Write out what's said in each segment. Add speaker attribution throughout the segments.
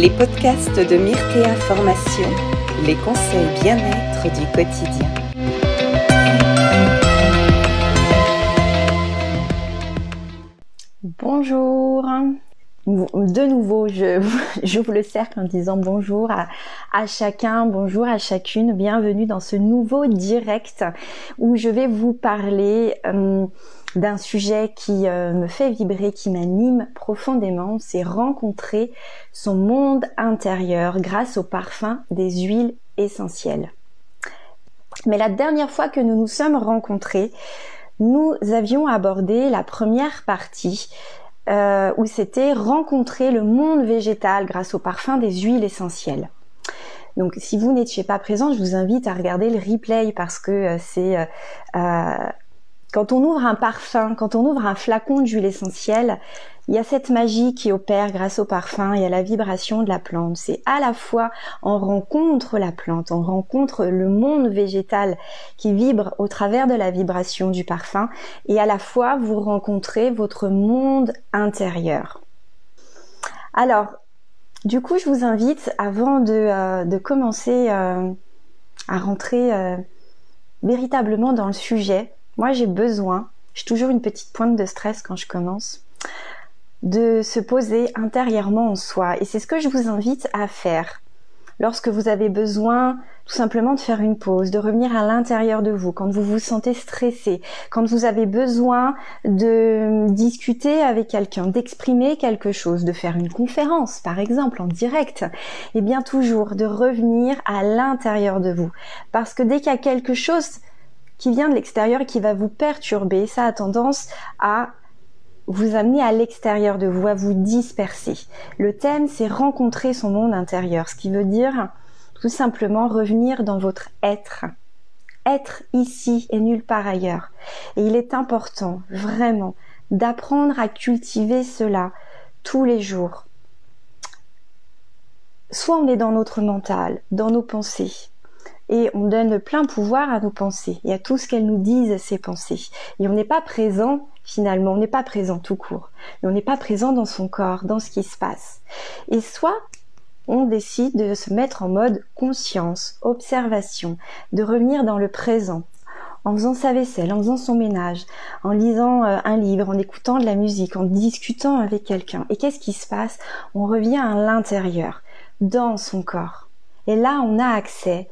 Speaker 1: les podcasts de Myrtea Formation, les conseils bien-être du quotidien.
Speaker 2: Bonjour. De nouveau, j'ouvre le cercle en disant bonjour à, à, chacun, bonjour à chacune, bienvenue dans ce nouveau direct où je vais vous parler euh, d'un sujet qui euh, me fait vibrer, qui m'anime profondément, c'est rencontrer son monde intérieur grâce au parfum des huiles essentielles. Mais la dernière fois que nous nous sommes rencontrés, nous avions abordé la première partie euh, où c'était rencontrer le monde végétal grâce au parfum des huiles essentielles. Donc si vous n'étiez pas présent, je vous invite à regarder le replay parce que euh, c'est quand on ouvre un parfum, quand on ouvre un flacon d'huile essentielle, il y a cette magie qui opère grâce au parfum et à la vibration de la plante. C'est à la fois on rencontre la plante, on rencontre le monde végétal qui vibre au travers de la vibration du parfum et à la fois vous rencontrez votre monde intérieur. Alors, du coup, je vous invite avant de, euh, commencer euh, à rentrer euh, véritablement dans le sujet, moi, j'ai besoin, j'ai toujours une petite pointe de stress quand je commence, de se poser intérieurement en soi. Et c'est ce que je vous invite à faire. Lorsque vous avez besoin tout simplement de faire une pause, de revenir à l'intérieur de vous, quand vous vous sentez stressé, quand vous avez besoin de discuter avec quelqu'un, d'exprimer quelque chose, de faire une conférence par exemple en direct, et eh bien toujours de revenir à l'intérieur de vous. Parce que dès qu'il y a quelque chose qui vient de l'extérieur et qui va vous perturber, ça a tendance à vous amener à l'extérieur de vous, à vous disperser. Le thème, c'est rencontrer son monde intérieur, ce qui veut dire tout simplement revenir dans votre être. Être ici et nulle part ailleurs. Et il est important, vraiment, d'apprendre à cultiver cela tous les jours. Soit on est dans notre mental, dans nos pensées, et on donne plein pouvoir à nos pensées et à tout ce qu'elles nous disent ces pensées. Et on n'est pas présent finalement, on n'est pas présent tout court, mais on n'est pas présent dans son corps, dans ce qui se passe. Et soit on décide de se mettre en mode conscience, observation, de revenir dans le présent, en faisant sa vaisselle, en faisant son ménage, en lisant euh, un livre, en écoutant de la musique, en discutant avec quelqu'un. Et qu'est-ce qui se passe? On revient à l'intérieur, dans son corps. Et là, on a accès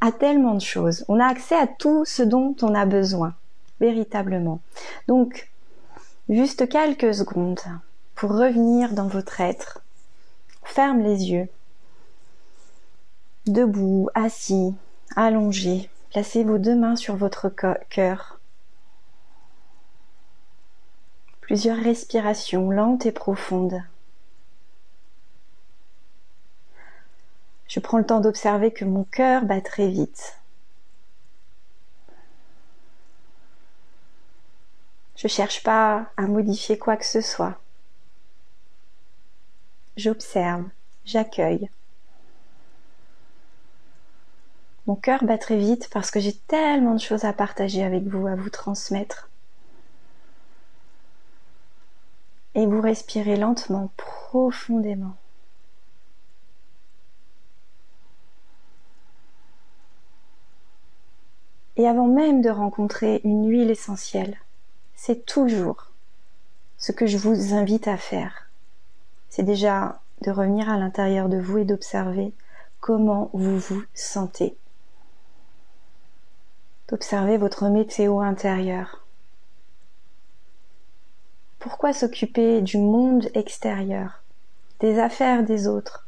Speaker 2: à tellement de choses. On a accès à tout ce dont on a besoin, véritablement. Donc, juste quelques secondes pour revenir dans votre être. Ferme les yeux. Debout, assis, allongé. Placez vos deux mains sur votre cœur. Plusieurs respirations lentes et profondes. Je prends le temps d'observer que mon cœur bat très vite. Je cherche pas à modifier quoi que ce soit. J'observe, j'accueille. Mon cœur bat très vite parce que j'ai tellement de choses à partager avec vous, à vous transmettre. Et vous respirez lentement, profondément. Et avant même de rencontrer une huile essentielle, c'est toujours ce que je vous invite à faire. C'est déjà de revenir à l'intérieur de vous et d'observer comment vous vous sentez. D'observer votre météo intérieur. Pourquoi s'occuper du monde extérieur, des affaires des autres,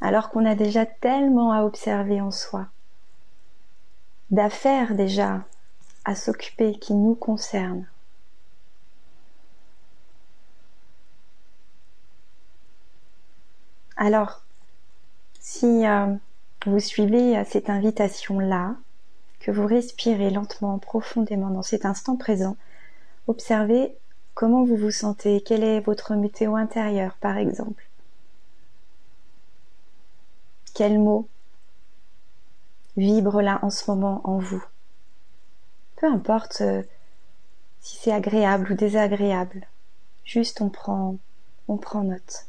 Speaker 2: alors qu'on a déjà tellement à observer en soi? D'affaires déjà à s'occuper qui nous concernent. Alors, si euh, vous suivez cette invitation-là, que vous respirez lentement, profondément dans cet instant présent, observez comment vous vous sentez, quelle est votre météo intérieure par exemple. Quels mots vibre là en ce moment en vous. Peu importe euh, si c'est agréable ou désagréable, juste on prend, on prend note.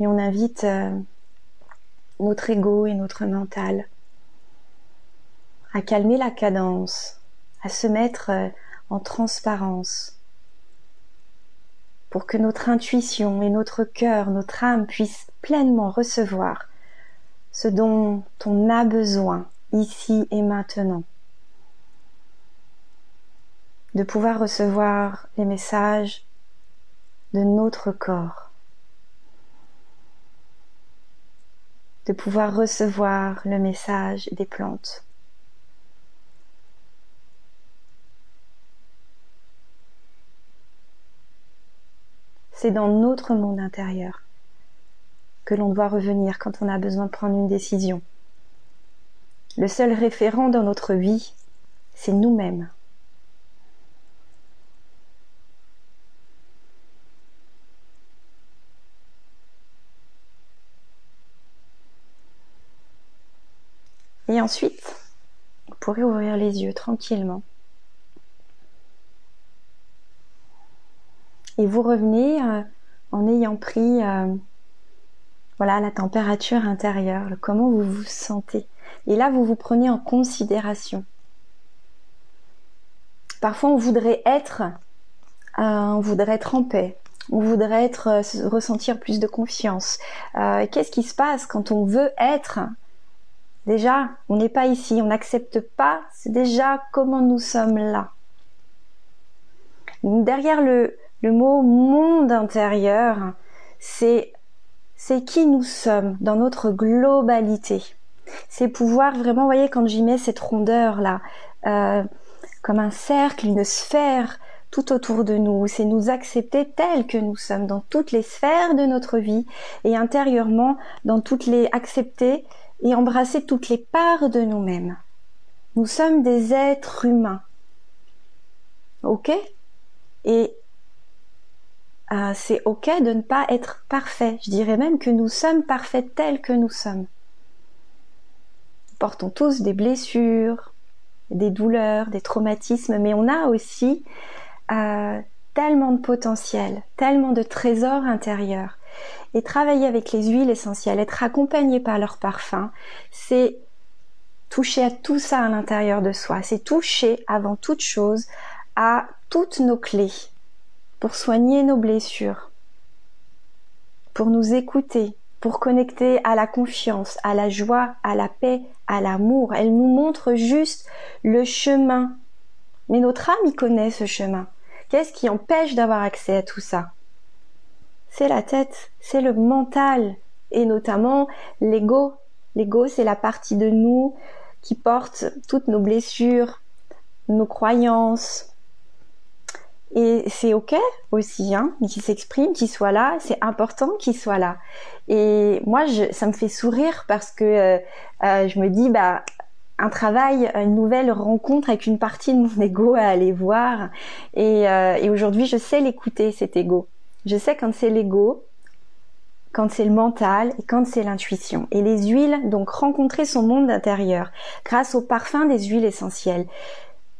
Speaker 2: Et on invite euh, notre ego et notre mental à calmer la cadence, à se mettre euh, en transparence, pour que notre intuition et notre cœur, notre âme puissent pleinement recevoir ce dont on a besoin ici et maintenant. De pouvoir recevoir les messages de notre corps. De pouvoir recevoir le message des plantes. C'est dans notre monde intérieur que l'on doit revenir quand on a besoin de prendre une décision. Le seul référent dans notre vie, c'est nous-mêmes. Et ensuite, vous pourrez ouvrir les yeux tranquillement. Et vous revenez euh, en ayant pris euh, voilà la température intérieure, comment vous vous sentez. Et là, vous vous prenez en considération. Parfois, on voudrait être, euh, on voudrait être en paix, on voudrait être, ressentir plus de confiance. Qu'est-ce qui se passe quand on veut être? Déjà, on n'est pas ici, on n'accepte pas. C'est déjà comment nous sommes là. Derrière le, le mot monde intérieur, c'est c'est qui nous sommes dans notre globalité. C'est pouvoir vraiment, vous voyez, quand j'y mets cette rondeur là, euh, comme un cercle, une sphère tout autour de nous, c'est nous accepter tels que nous sommes dans toutes les sphères de notre vie et intérieurement dans toutes les accepter et embrasser toutes les parts de nous-mêmes. Nous sommes des êtres humains. Ok? Et euh, c'est ok de ne pas être parfait. Je dirais même que nous sommes parfaits tels que nous sommes. Nous portons tous des blessures, des douleurs, des traumatismes, mais on a aussi euh, tellement de potentiel, tellement de trésors intérieurs. Et travailler avec les huiles essentielles, être accompagné par leur parfum, c'est toucher à tout ça à l'intérieur de soi. C'est toucher avant toute chose à toutes nos clés, pour soigner nos blessures, pour nous écouter, pour connecter à la confiance, à la joie, à la paix, à l'amour. Elle nous montre juste le chemin. Mais notre âme y connaît ce chemin. Qu'est-ce qui empêche d'avoir accès à tout ça? C'est la tête, c'est le mental et notamment l'ego. L'ego, c'est la partie de nous qui porte toutes nos blessures, nos croyances, et c'est ok aussi, hein, qu'il s'exprime, qu'il soit là. C'est important qu'il soit là. Et moi, je, ça me fait sourire parce que euh, euh, je me dis, bah, un travail, une nouvelle rencontre avec une partie de mon ego à aller voir. Et, euh, et aujourd'hui, je sais l'écouter, cet ego. Je sais quand c'est l'ego, quand c'est le mental et quand c'est l'intuition. Et les huiles, donc rencontrer son monde intérieur grâce au parfum des huiles essentielles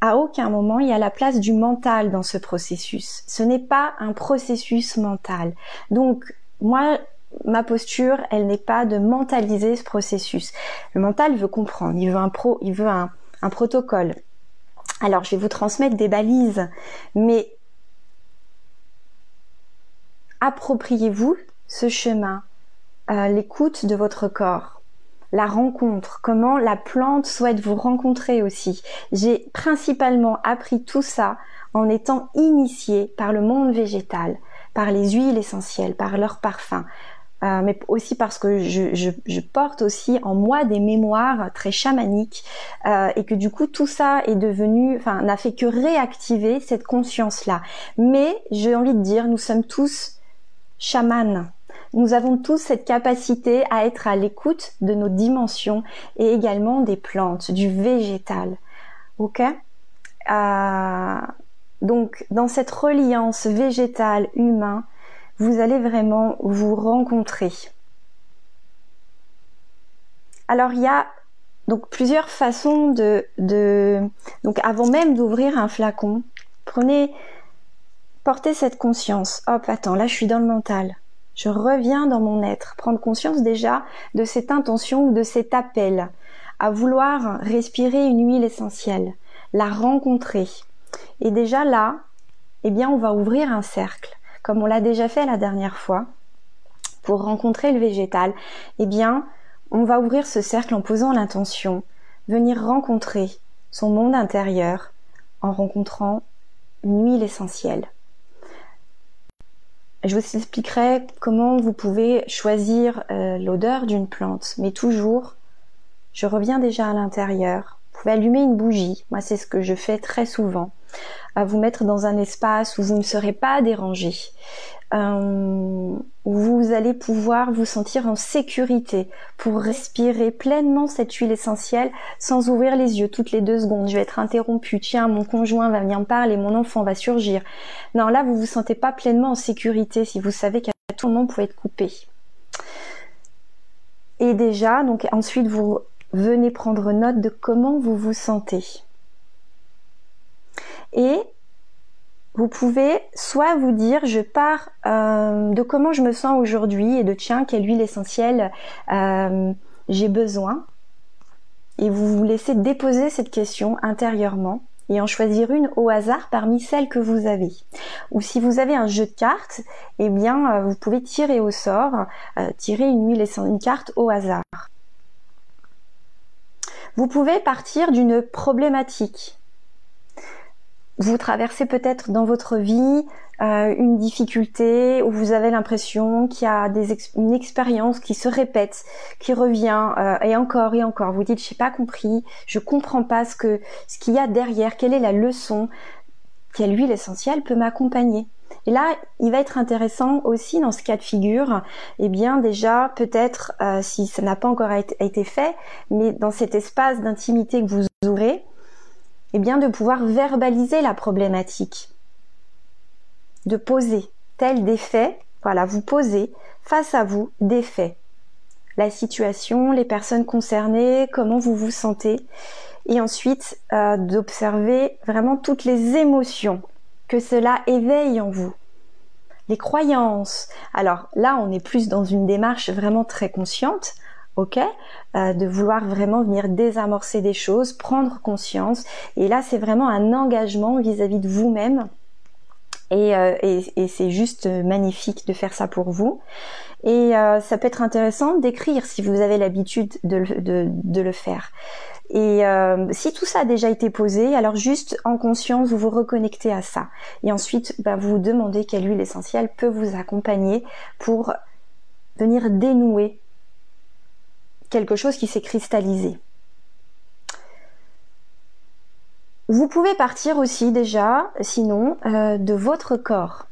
Speaker 2: à aucun moment il y a la place du mental dans ce processus. Ce n'est pas un processus mental. Donc, moi, ma posture, elle n'est pas de mentaliser ce processus. Le mental veut comprendre, il veut un pro, il veut un, protocole. Alors, je vais vous transmettre des balises, mais appropriez-vous ce chemin, euh, l'écoute de votre corps la rencontre, comment la plante souhaite vous rencontrer aussi. J'ai principalement appris tout ça en étant initiée par le monde végétal, par les huiles essentielles, par leurs parfums, euh, mais aussi parce que je, porte aussi en moi des mémoires très chamaniques euh, et que du coup tout ça est devenu, enfin n'a fait que réactiver cette conscience-là. Mais j'ai envie de dire, nous sommes tous chamans nous avons tous cette capacité à être à l'écoute de nos dimensions et également des plantes, du végétal. Ok? Euh, Donc, dans cette reliance végétale-humain, vous allez vraiment vous rencontrer. Alors, il y a donc plusieurs façons de, de donc avant même d'ouvrir un flacon, prenez, portez cette conscience. Hop, attends, là je suis dans le mental Je reviens dans mon être, prendre conscience déjà de cette intention ou de cet appel à vouloir respirer une huile essentielle, la rencontrer. Et déjà là, eh bien, on va ouvrir un cercle, comme on l'a déjà fait la dernière fois, pour rencontrer le végétal. Eh bien, on va ouvrir ce cercle en posant l'intention, venir rencontrer son monde intérieur en rencontrant une huile essentielle. Je vous expliquerai comment vous pouvez choisir euh, l'odeur d'une plante, mais toujours, je reviens déjà à l'intérieur. Vous pouvez allumer une bougie, moi c'est ce que je fais très souvent, à vous mettre dans un espace où vous ne serez pas dérangé, euh, vous allez pouvoir vous sentir en sécurité pour respirer pleinement cette huile essentielle sans ouvrir les yeux toutes les deux secondes. Je vais être interrompue. Tiens, mon conjoint va venir me parler, mon enfant va surgir. Non, là, vous vous sentez pas pleinement en sécurité si vous savez qu'à tout moment, vous pouvez être coupé. Et déjà, donc ensuite, vous venez prendre note de comment vous vous sentez. Et vous pouvez soit vous dire je pars euh, de comment je me sens aujourd'hui et de tiens quelle huile essentielle euh, j'ai besoin et vous vous laissez déposer cette question intérieurement et en choisir une au hasard parmi celles que vous avez. Ou si vous avez un jeu de cartes, eh bien euh, vous pouvez tirer au sort, tirer une huile une carte au hasard. Vous pouvez partir d'une problématique vous traversez peut-être dans votre vie euh, une difficulté où vous avez l'impression qu'il y a une expérience qui se répète, qui revient euh, et encore et encore. Vous dites j'ai pas compris, je comprends pas ce que ce qu'il y a derrière, quelle est la leçon, quelle huile essentielle peut m'accompagner. Et là, il va être intéressant aussi dans ce cas de figure, eh bien déjà peut-être euh, si ça n'a pas encore été fait, mais dans cet espace d'intimité que vous ouvrez, eh bien de pouvoir verbaliser la problématique, de poser tel des faits, voilà, vous posez face à vous des faits, la situation, les personnes concernées, comment vous vous sentez, et ensuite euh, d'observer vraiment toutes les émotions que cela éveille en vous, les croyances. Alors là, on est plus dans une démarche vraiment très consciente, ok euh, De vouloir vraiment venir désamorcer des choses, prendre conscience. Et là, c'est vraiment un engagement vis-à-vis de vous-même. Et, euh, c'est juste magnifique de faire ça pour vous. Et euh, ça peut être intéressant d'écrire si vous avez l'habitude de, le faire. Et si tout ça a déjà été posé, alors juste en conscience, vous vous reconnectez à ça. Et ensuite, bah, vous vous demandez quelle huile essentielle peut vous accompagner pour venir dénouer quelque chose qui s'est cristallisé. Vous pouvez partir aussi déjà, sinon, euh, de votre corps,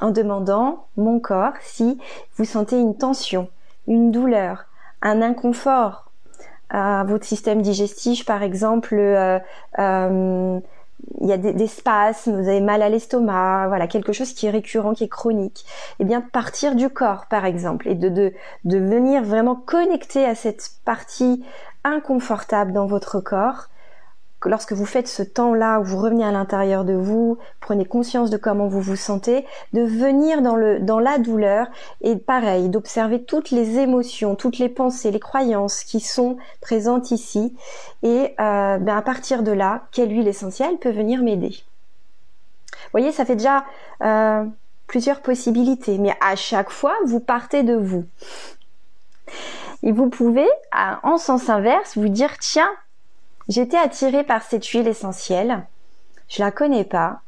Speaker 2: en demandant mon corps si vous sentez une tension, une douleur, un inconfort à votre système digestif, par exemple, euh, euh, il y a des, spasmes, vous avez mal à l'estomac, voilà, quelque chose qui est récurrent, qui est chronique, eh bien partir du corps par exemple et de, de, de venir vraiment connecter à cette partie inconfortable dans votre corps lorsque vous faites ce temps-là où vous revenez à l'intérieur de vous, prenez conscience de comment vous vous sentez, de venir dans la douleur et pareil, d'observer toutes les émotions, toutes les pensées, les croyances qui sont présentes ici et euh, ben à partir de là, quelle huile essentielle peut venir m'aider? Vous voyez, ça fait déjà euh, plusieurs possibilités, mais à chaque fois, vous partez de vous. Et vous pouvez, en sens inverse, vous dire tiens, J'étais attirée par cette huile essentielle. Je la connais pas.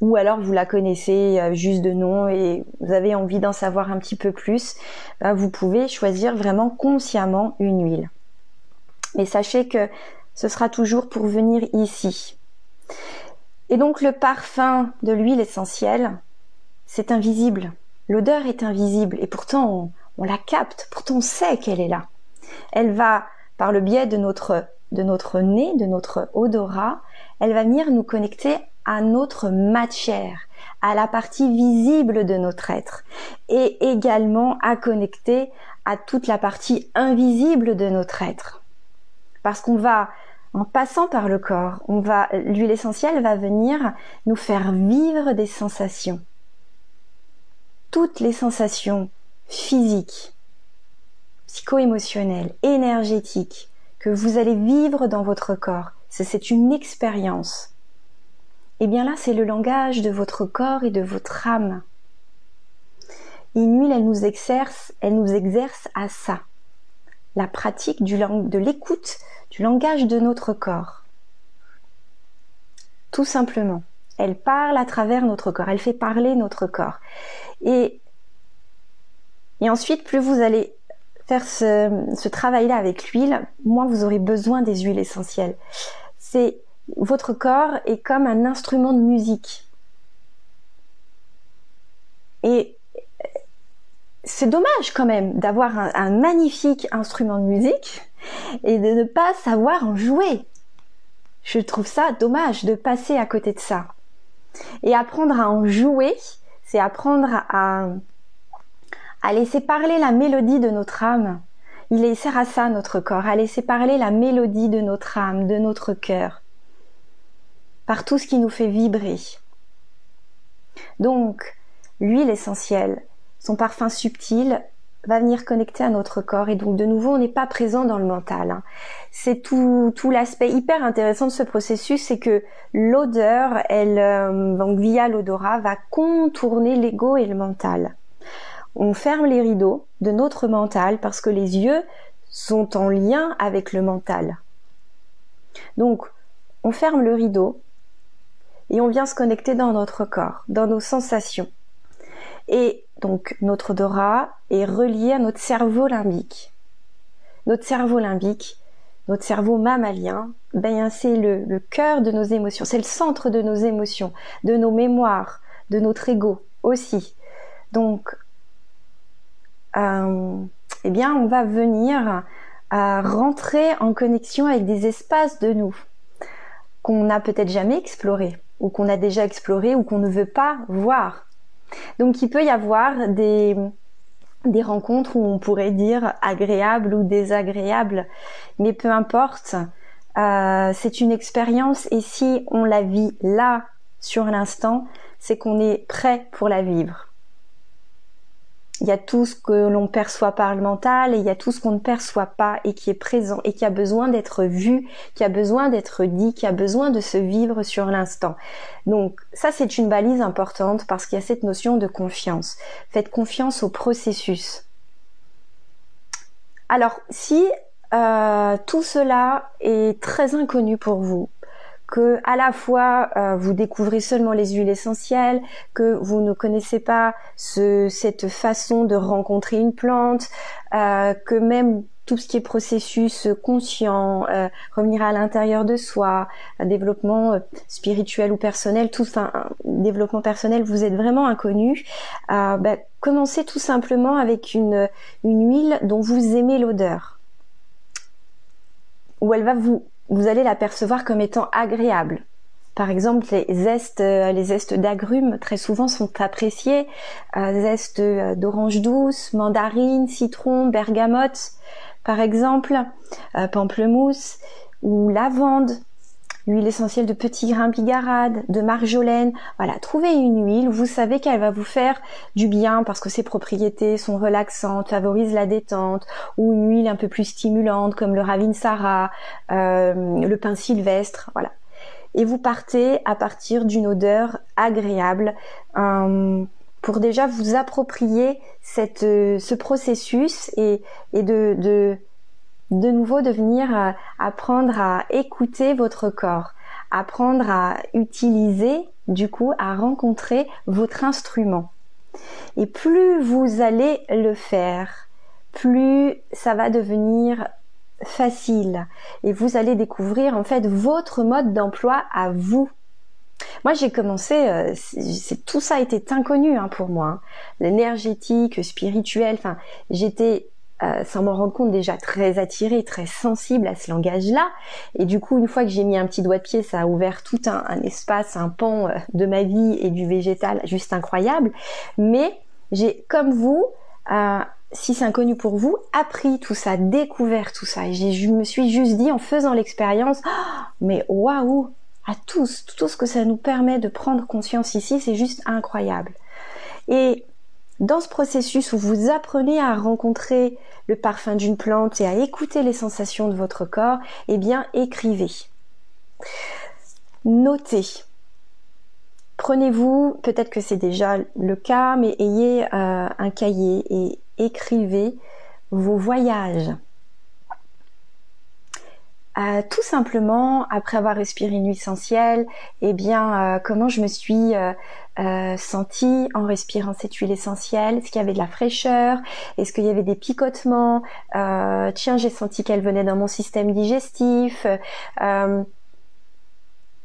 Speaker 2: Ou alors vous la connaissez juste de nom et vous avez envie d'en savoir un petit peu plus. Bah, vous pouvez choisir vraiment consciemment une huile. Mais sachez que ce sera toujours pour venir ici. Et donc le parfum de l'huile essentielle, c'est invisible. L'odeur est invisible et pourtant on, la capte, pourtant on sait qu'elle est là. Elle va, par le biais de notre de notre nez, de notre odorat, elle va venir nous connecter à notre matière, à la partie visible de notre être et également à connecter à toute la partie invisible de notre être. Parce qu'on va en passant par le corps, on va l'huile essentielle va venir nous faire vivre des sensations. Toutes les sensations physique, psycho-émotionnelle, énergétique que vous allez vivre dans votre corps. C'est une expérience. Et eh bien là, c'est le langage de votre corps et de votre âme. Une elle nous exerce, elle nous exerce à ça. La pratique du de l'écoute du langage de notre corps. Tout simplement. Elle parle à travers notre corps, elle fait parler notre corps. Et, et ensuite, plus vous allez faire ce, ce travail-là avec l'huile, moins vous aurez besoin des huiles essentielles. C'est votre corps est comme un instrument de musique. Et c'est dommage quand même d'avoir un, magnifique instrument de musique et de ne pas savoir en jouer. Je trouve ça dommage de passer à côté de ça. Et apprendre à en jouer, c'est apprendre à, à laisser parler la mélodie de notre âme. Il sert à ça notre corps, à laisser parler la mélodie de notre âme, de notre cœur, par tout ce qui nous fait vibrer. Donc, l'huile essentielle, son parfum subtil va venir connecter à notre corps et donc de nouveau on n'est pas présent dans le mental. Hein. C'est tout, tout l'aspect hyper intéressant de ce processus, c'est que l'odeur, elle euh, donc via l'odorat va contourner l'ego et le mental. On ferme les rideaux de notre mental parce que les yeux sont en lien avec le mental. Donc on ferme le rideau et on vient se connecter dans notre corps, dans nos sensations. Et donc notre odorat est relié à notre cerveau limbique. Notre cerveau limbique, notre cerveau mammalien, ben c'est le, le cœur de nos émotions, c'est le centre de nos émotions, de nos mémoires, de notre ego aussi. Donc, eh bien, on va venir à rentrer en connexion avec des espaces de nous qu'on n'a peut-être jamais explorés, ou qu'on a déjà exploré, ou qu'on ne veut pas voir. Donc il peut y avoir des, des rencontres où on pourrait dire agréables ou désagréables, mais peu importe, euh, c'est une expérience et si on la vit là, sur l'instant, c'est qu'on est prêt pour la vivre il y a tout ce que l'on perçoit par le mental et il y a tout ce qu'on ne perçoit pas et qui est présent et qui a besoin d'être vu, qui a besoin d'être dit, qui a besoin de se vivre sur l'instant. Donc ça c'est une balise importante parce qu'il y a cette notion de confiance. Faites confiance au processus. Alors si euh, tout cela est très inconnu pour vous, que à la fois euh, vous découvrez seulement les huiles essentielles, que vous ne connaissez pas ce, cette façon de rencontrer une plante, euh, que même tout ce qui est processus conscient, euh, revenir à l'intérieur de soi, un développement spirituel ou personnel, tout, enfin, développement personnel, vous êtes vraiment inconnu. Ben, commencez tout simplement avec une, une huile dont vous aimez l'odeur, où elle va vous vous allez la percevoir comme étant agréable. Par exemple, les zestes, euh, les zestes d'agrumes très souvent sont appréciés. Euh, zestes euh, d'orange douce, mandarine, citron, bergamote, par exemple, pamplemousse ou lavande l'huile essentielle de petit grain bigarade, de marjolaine. Voilà, trouvez une huile, vous savez qu'elle va vous faire du bien parce que ses propriétés sont relaxantes, favorisent la détente, ou une huile un peu plus stimulante comme le ravinsara, euh, le pain sylvestre, voilà. Et vous partez à partir d'une odeur agréable. Pour déjà vous approprier cette, euh, ce processus et, et de de nouveau de venir euh, apprendre à écouter votre corps, apprendre à utiliser, du coup, à rencontrer votre instrument. Et plus vous allez le faire, plus ça va devenir facile et vous allez découvrir en fait votre mode d'emploi à vous. Moi, j'ai commencé, euh, tout ça était inconnu hein, pour moi, hein. l'énergétique, spirituel. Enfin, j'étais euh, sans m'en rendre compte déjà très attirée, très sensible à ce langage-là. Et du coup, une fois que j'ai mis un petit doigt de pied, ça a ouvert tout un, espace, un pan euh, de ma vie et du végétal juste incroyable. Mais j'ai, comme vous, euh, si c'est inconnu pour vous, appris tout ça, découvert tout ça. Et je me suis juste dit en faisant l'expérience, oh, mais waouh, à tous, tout ce que ça nous permet de prendre conscience ici, c'est juste incroyable. Et dans ce processus où vous apprenez à rencontrer le parfum d'une plante et à écouter les sensations de votre corps, eh bien, écrivez. Notez. Prenez-vous, peut-être que c'est déjà le cas, mais ayez euh, un cahier et écrivez vos voyages. Euh, tout simplement, après avoir respiré une huile essentielle, eh bien, euh, comment je me suis euh, sentie en respirant cette huile essentielle? Est-ce qu'il y avait de la fraîcheur? Est-ce qu'il y avait des picotements? Tiens, j'ai senti qu'elle venait dans mon système digestif.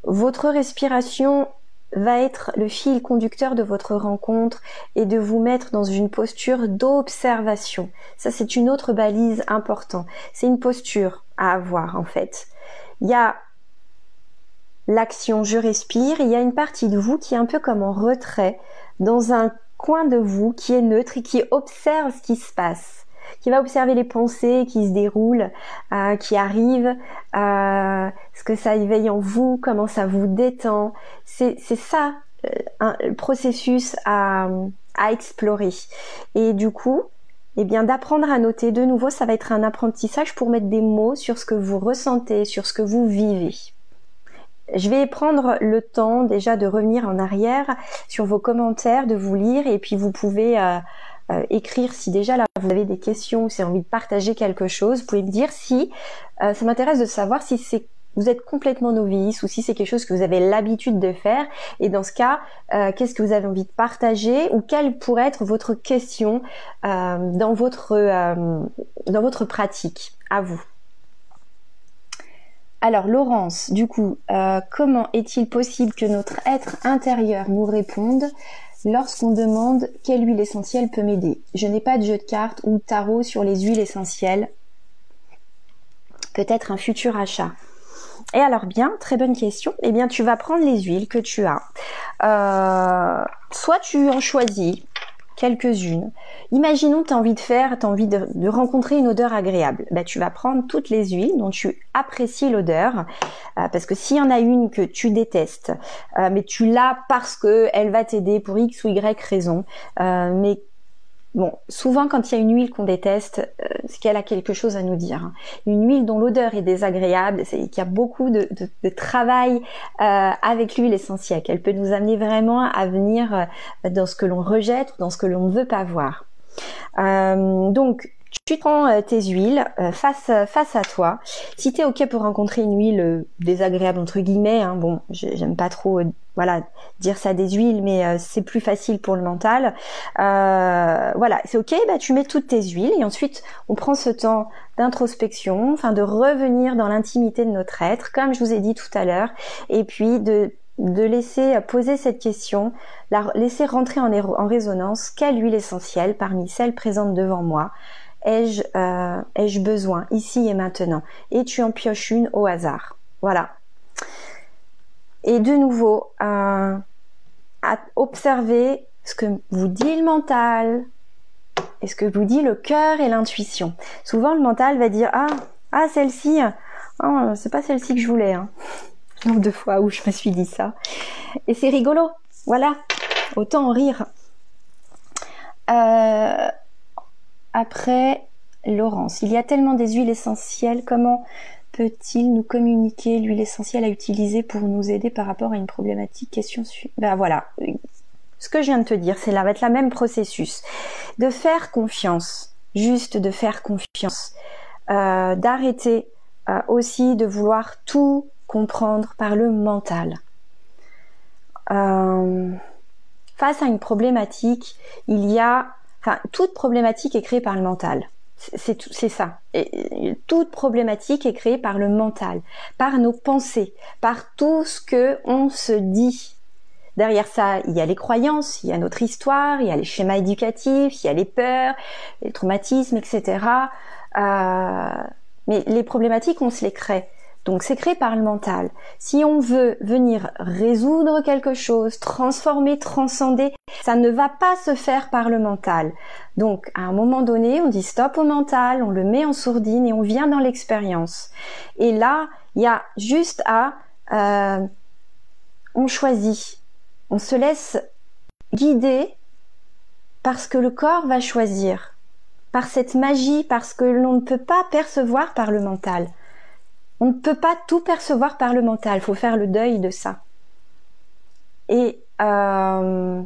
Speaker 2: votre respiration va être le fil conducteur de votre rencontre et de vous mettre dans une posture d'observation. Ça, c'est une autre balise importante. C'est une posture à avoir, en fait. Il y a l'action je respire, il y a une partie de vous qui est un peu comme en retrait, dans un coin de vous qui est neutre et qui observe ce qui se passe qui va observer les pensées qui se déroulent, euh, qui arrivent, euh, ce que ça éveille en vous, comment ça vous détend. C'est ça euh, un processus à, à explorer. Et du coup, eh bien d'apprendre à noter de nouveau, ça va être un apprentissage pour mettre des mots sur ce que vous ressentez, sur ce que vous vivez. Je vais prendre le temps déjà de revenir en arrière sur vos commentaires, de vous lire et puis vous pouvez euh, euh, écrire si déjà là vous avez des questions ou si vous avez envie de partager quelque chose. Vous pouvez me dire si euh, ça m'intéresse de savoir si c'est vous êtes complètement novice ou si c'est quelque chose que vous avez l'habitude de faire. Et dans ce cas, euh, qu'est-ce que vous avez envie de partager ou quelle pourrait être votre question dans votre dans votre pratique? À vous. Alors Laurence, du coup, comment est-il possible que notre être intérieur nous réponde Lorsqu'on demande quelle huile essentielle peut m'aider, je n'ai pas de jeu de cartes ou de tarot sur les huiles essentielles. Peut-être un futur achat. Et alors bien, très bonne question. Eh bien, tu vas prendre les huiles que tu as. Euh, soit tu en choisis quelques-unes. Imaginons tu as envie de faire, tu as envie de, rencontrer une odeur agréable. Ben, tu vas prendre toutes les huiles dont tu apprécies l'odeur, euh, parce que s'il y en a une que tu détestes, euh, mais tu l'as parce que elle va t'aider pour X ou Y raison, euh, mais Bon, souvent quand il y a une huile qu'on déteste, euh, c'est qu'elle a quelque chose à nous dire. Hein. Une huile dont l'odeur est désagréable, c'est qu'il y a beaucoup de, travail euh, avec l'huile essentielle. Elle peut nous amener vraiment à venir euh, dans ce que l'on rejette, dans ce que l'on ne veut pas voir. donc, tu prends euh, tes huiles euh, face euh, face à toi. Si tu es ok pour rencontrer une huile désagréable entre guillemets, hein, bon, j'aime pas trop voilà dire ça des huiles, mais c'est plus facile pour le mental. voilà, c'est ok. Bah tu mets toutes tes huiles et ensuite on prend ce temps d'introspection, enfin de revenir dans l'intimité de notre être, comme je vous ai dit tout à l'heure, et puis de de laisser poser cette question, la, laisser rentrer en, en résonance quelle huile essentielle parmi celles présentes devant moi ai-je euh, ai-je besoin ici et maintenant? Et tu en pioches une au hasard. Voilà. Et de nouveau, euh, à observer ce que vous dit le mental et ce que vous dit le cœur et l'intuition. Souvent, le mental va dire ah ah celle-ci, oh, c'est pas celle-ci que je voulais. Hein. Nombre de fois où je me suis dit ça. Et c'est rigolo. Voilà. Autant en rire. Euh, après, Laurence, il y a tellement des huiles essentielles, comment peut-il nous communiquer l'huile essentielle à utiliser pour nous aider par rapport à une problématique Question suivante. Ben voilà, ce que je viens de te dire, c'est là, va être la même processus. De faire confiance, juste de faire confiance, euh, d'arrêter euh, aussi de vouloir tout comprendre par le mental. Euh, face à une problématique, il y a Toute problématique est créée par le mental. C'est ça. Et, toute problématique est créée par le mental, par nos pensées, par tout ce que on se dit. Derrière ça, il y a les croyances, il y a notre histoire, il y a les schémas éducatifs, il y a les peurs, les traumatismes, etc. Euh, mais les problématiques, on se les crée. Donc c'est créé par le mental. Si on veut venir résoudre quelque chose, transformer, transcender, ça ne va pas se faire par le mental. Donc à un moment donné, on dit stop au mental, on le met en sourdine et on vient dans l'expérience. Et là, il y a juste à... Euh, on choisit, on se laisse guider parce que le corps va choisir, par cette magie, parce que l'on ne peut pas percevoir par le mental. On ne peut pas tout percevoir par le mental, il faut faire le deuil de ça. Et euh,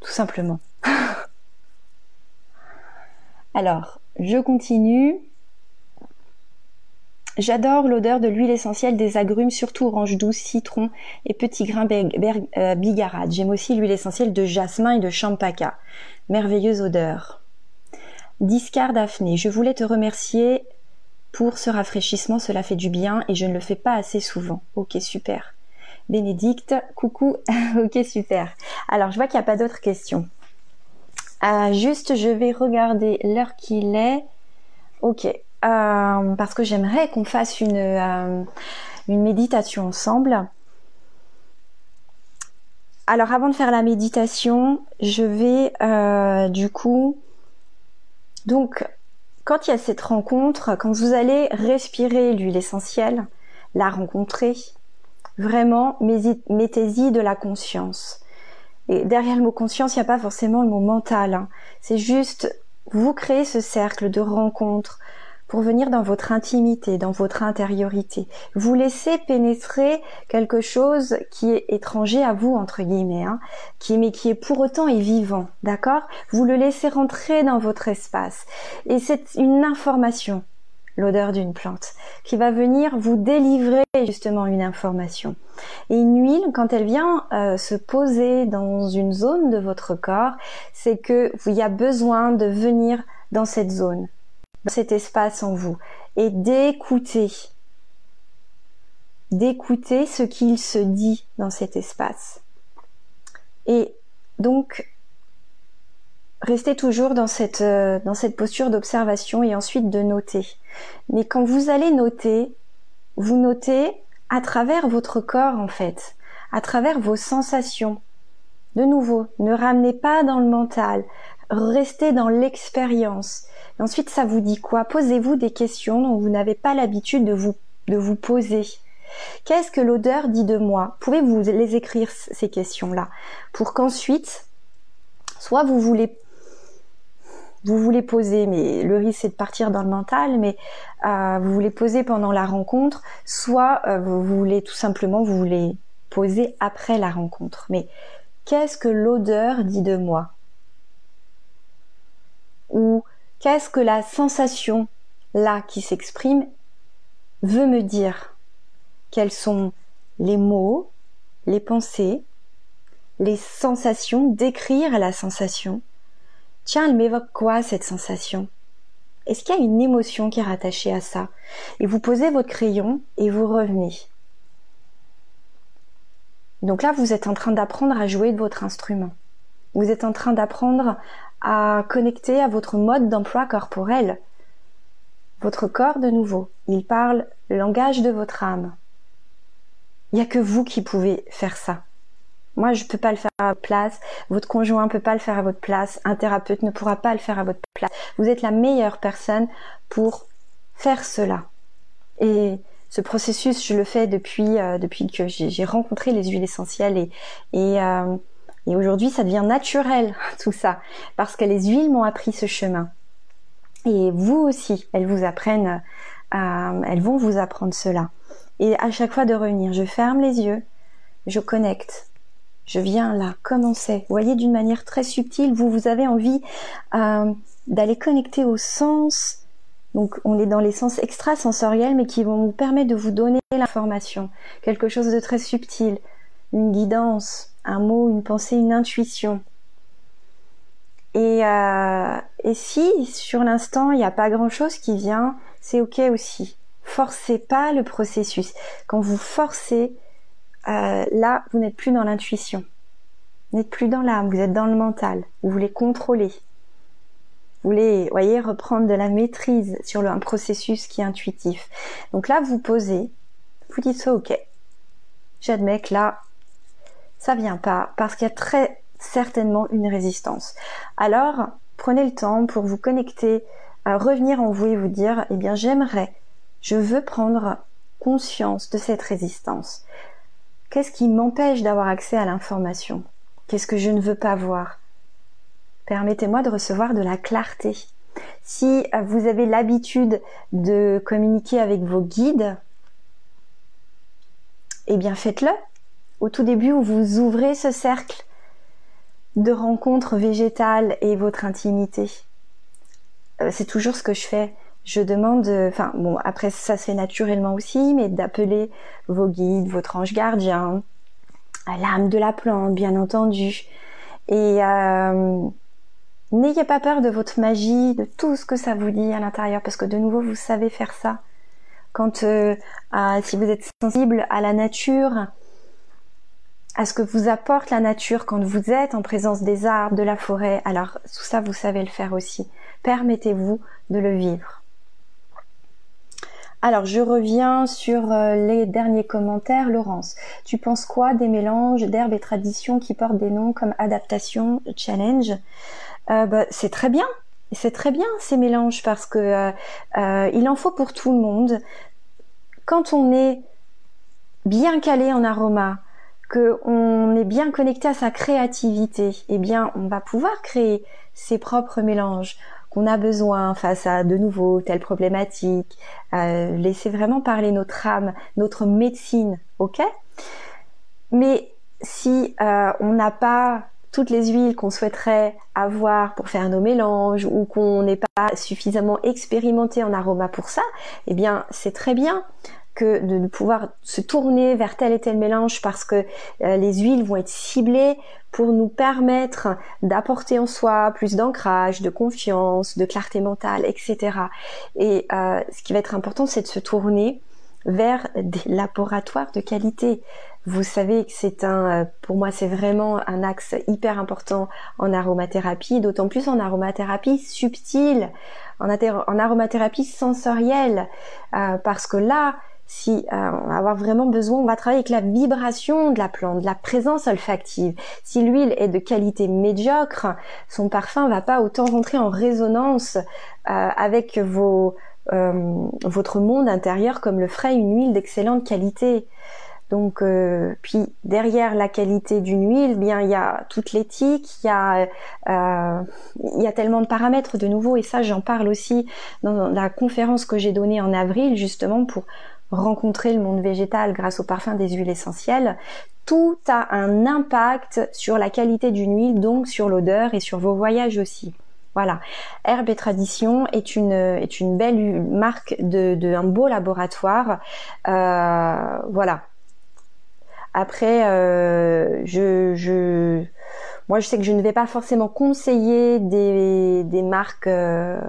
Speaker 2: tout simplement. Alors, je continue. J'adore l'odeur de l'huile essentielle des agrumes, surtout orange douce, citron et petits grains euh, bigarade. J'aime aussi l'huile essentielle de jasmin et de champaca. Merveilleuse odeur. Discard Daphné, je voulais te remercier pour ce rafraîchissement, cela fait du bien et je ne le fais pas assez souvent. Ok, super. Bénédicte, coucou, ok, super. Alors, je vois qu'il n'y a pas d'autres questions. Euh, juste, je vais regarder l'heure qu'il est. Ok, euh, parce que j'aimerais qu'on fasse une, euh, une méditation ensemble. Alors avant de faire la méditation, je vais euh, du coup donc quand il y a cette rencontre, quand vous allez respirer l'huile essentielle, la rencontrer, vraiment mettez-y de la conscience. Et derrière le mot conscience, il n'y a pas forcément le mot mental. Hein. C'est juste vous créez ce cercle de rencontre, pour venir dans votre intimité, dans votre intériorité. Vous laissez pénétrer quelque chose qui est étranger à vous, entre guillemets, hein, qui, mais qui est pour autant est vivant, d'accord? Vous le laissez rentrer dans votre espace. Et c'est une information, l'odeur d'une plante, qui va venir vous délivrer justement une information. Et une huile, quand elle vient euh, se poser dans une zone de votre corps, c'est que il y a besoin de venir dans cette zone cet espace en vous et d'écouter, d'écouter ce qu'il se dit dans cet espace. Et donc, restez toujours dans cette, euh, dans cette posture d'observation et ensuite de noter. Mais quand vous allez noter, vous notez à travers votre corps en fait, à travers vos sensations. De nouveau, ne ramenez pas dans le mental, restez dans l'expérience. Ensuite, ça vous dit quoi? Posez-vous des questions dont vous n'avez pas l'habitude de vous, de vous poser. Qu'est-ce que l'odeur dit de moi? Pouvez-vous les écrire ces questions-là? Pour qu'ensuite, soit vous voulez vous voulez poser, mais le risque c'est de partir dans le mental, mais euh, vous voulez poser pendant la rencontre, soit euh, vous voulez tout simplement vous voulez poser après la rencontre. Mais qu'est-ce que l'odeur dit de moi? Ou Qu'est-ce que la sensation là qui s'exprime veut me dire? Quels sont les mots, les pensées, les sensations, décrire la sensation? Tiens, elle m'évoque quoi cette sensation? Est-ce qu'il y a une émotion qui est rattachée à ça? Et vous posez votre crayon et vous revenez. Donc là, vous êtes en train d'apprendre à jouer de votre instrument. Vous êtes en train d'apprendre à connecter à votre mode d'emploi corporel. Votre corps de nouveau, il parle le langage de votre âme. Il n'y a que vous qui pouvez faire ça. Moi, je ne peux pas le faire à votre place. Votre conjoint ne peut pas le faire à votre place. Un thérapeute ne pourra pas le faire à votre place. Vous êtes la meilleure personne pour faire cela. Et ce processus, je le fais depuis euh, depuis que j'ai rencontré les huiles essentielles et, euh, et aujourd'hui, ça devient naturel, tout ça, parce que les huiles m'ont appris ce chemin. Et vous aussi, elles vous apprennent, euh, elles vont vous apprendre cela. Et à chaque fois de revenir, je ferme les yeux, je connecte, je viens là, comme on sait. Vous voyez, d'une manière très subtile, vous, vous avez envie euh, d'aller connecter au sens. Donc, on est dans les sens extrasensoriels, mais qui vont vous permettre de vous donner l'information. Quelque chose de très subtil, une guidance, un mot, une pensée, une intuition. Et, euh, si sur l'instant il n'y a pas grand-chose qui vient, c'est ok aussi. Forcez pas le processus. Quand vous forcez, euh, là vous n'êtes plus dans l'intuition. Vous n'êtes plus dans l'âme, vous êtes dans le mental. Vous voulez contrôler. Vous voulez, voyez, reprendre de la maîtrise sur un processus qui est intuitif. Donc là, vous posez, vous dites ça, ok. J'admets que là, ça vient pas parce qu'il y a très certainement une résistance. Alors, prenez le temps pour vous connecter, revenir en vous et vous dire, eh bien, j'aimerais, je veux prendre conscience de cette résistance. Qu'est-ce qui m'empêche d'avoir accès à l'information? Qu'est-ce que je ne veux pas voir? Permettez-moi de recevoir de la clarté. Si vous avez l'habitude de communiquer avec vos guides, eh bien faites-le. Au tout début où vous ouvrez ce cercle de rencontres végétales et votre intimité. Euh, c'est toujours ce que je fais. Je demande, enfin bon, après ça se fait naturellement aussi, mais d'appeler vos guides, votre ange gardien, l'âme de la plante, bien entendu. Et euh, n'ayez pas peur de votre magie, de tout ce que ça vous dit à l'intérieur, parce que de nouveau, vous savez faire ça. Quand, euh, si vous êtes sensible à la nature, à ce que vous apporte la nature quand vous êtes en présence des arbres, de la forêt, alors tout ça, vous savez le faire aussi. Permettez-vous de le vivre. Alors, je reviens sur euh, les derniers commentaires. Laurence, tu penses quoi des mélanges d'herbes et traditions qui portent des noms comme adaptation, challenge? Euh, bah, C'est très bien. C'est très bien ces mélanges parce que euh, il en faut pour tout le monde. Quand on est bien calé en aroma, que on est bien connecté à sa créativité, eh bien, on va pouvoir créer ses propres mélanges qu'on a besoin face à de nouveau telle problématique. Euh, laissez vraiment parler notre âme, notre médecine, ok? Mais si euh, on n'a pas toutes les huiles qu'on souhaiterait avoir pour faire nos mélanges ou qu'on n'est pas suffisamment expérimenté en aroma pour ça, eh bien c'est très bien de, pouvoir se tourner vers tel et tel mélange parce que euh, les huiles vont être ciblées pour nous permettre d'apporter en soi plus d'ancrage, de confiance, de clarté mentale, etc. Et euh, ce qui va être important, c'est de se tourner vers des laboratoires de qualité. Vous savez que c'est un, euh, pour moi, c'est vraiment un axe hyper important en aromathérapie, d'autant plus en aromathérapie subtile, en aromathérapie sensorielle, parce que là, si euh, on va avoir vraiment besoin, on va travailler avec la vibration de la plante, la présence olfactive. Si l'huile est de qualité médiocre, son parfum va pas autant rentrer en résonance euh, avec euh, votre monde intérieur comme le ferait une huile d'excellente qualité. Donc, puis derrière la qualité d'une huile, bien il y a toute l'éthique, il y a tellement de paramètres de nouveau et ça j'en parle aussi dans la conférence que j'ai donnée en avril justement pour rencontrer le monde végétal grâce au parfum des huiles essentielles, tout a un impact sur la qualité d'une huile, donc sur l'odeur et sur vos voyages aussi. Voilà. Herbe et Tradition est une, est une belle marque de, un beau laboratoire. Euh, voilà. Après, euh, je, je, moi, je sais que je ne vais pas forcément conseiller des, des marques euh,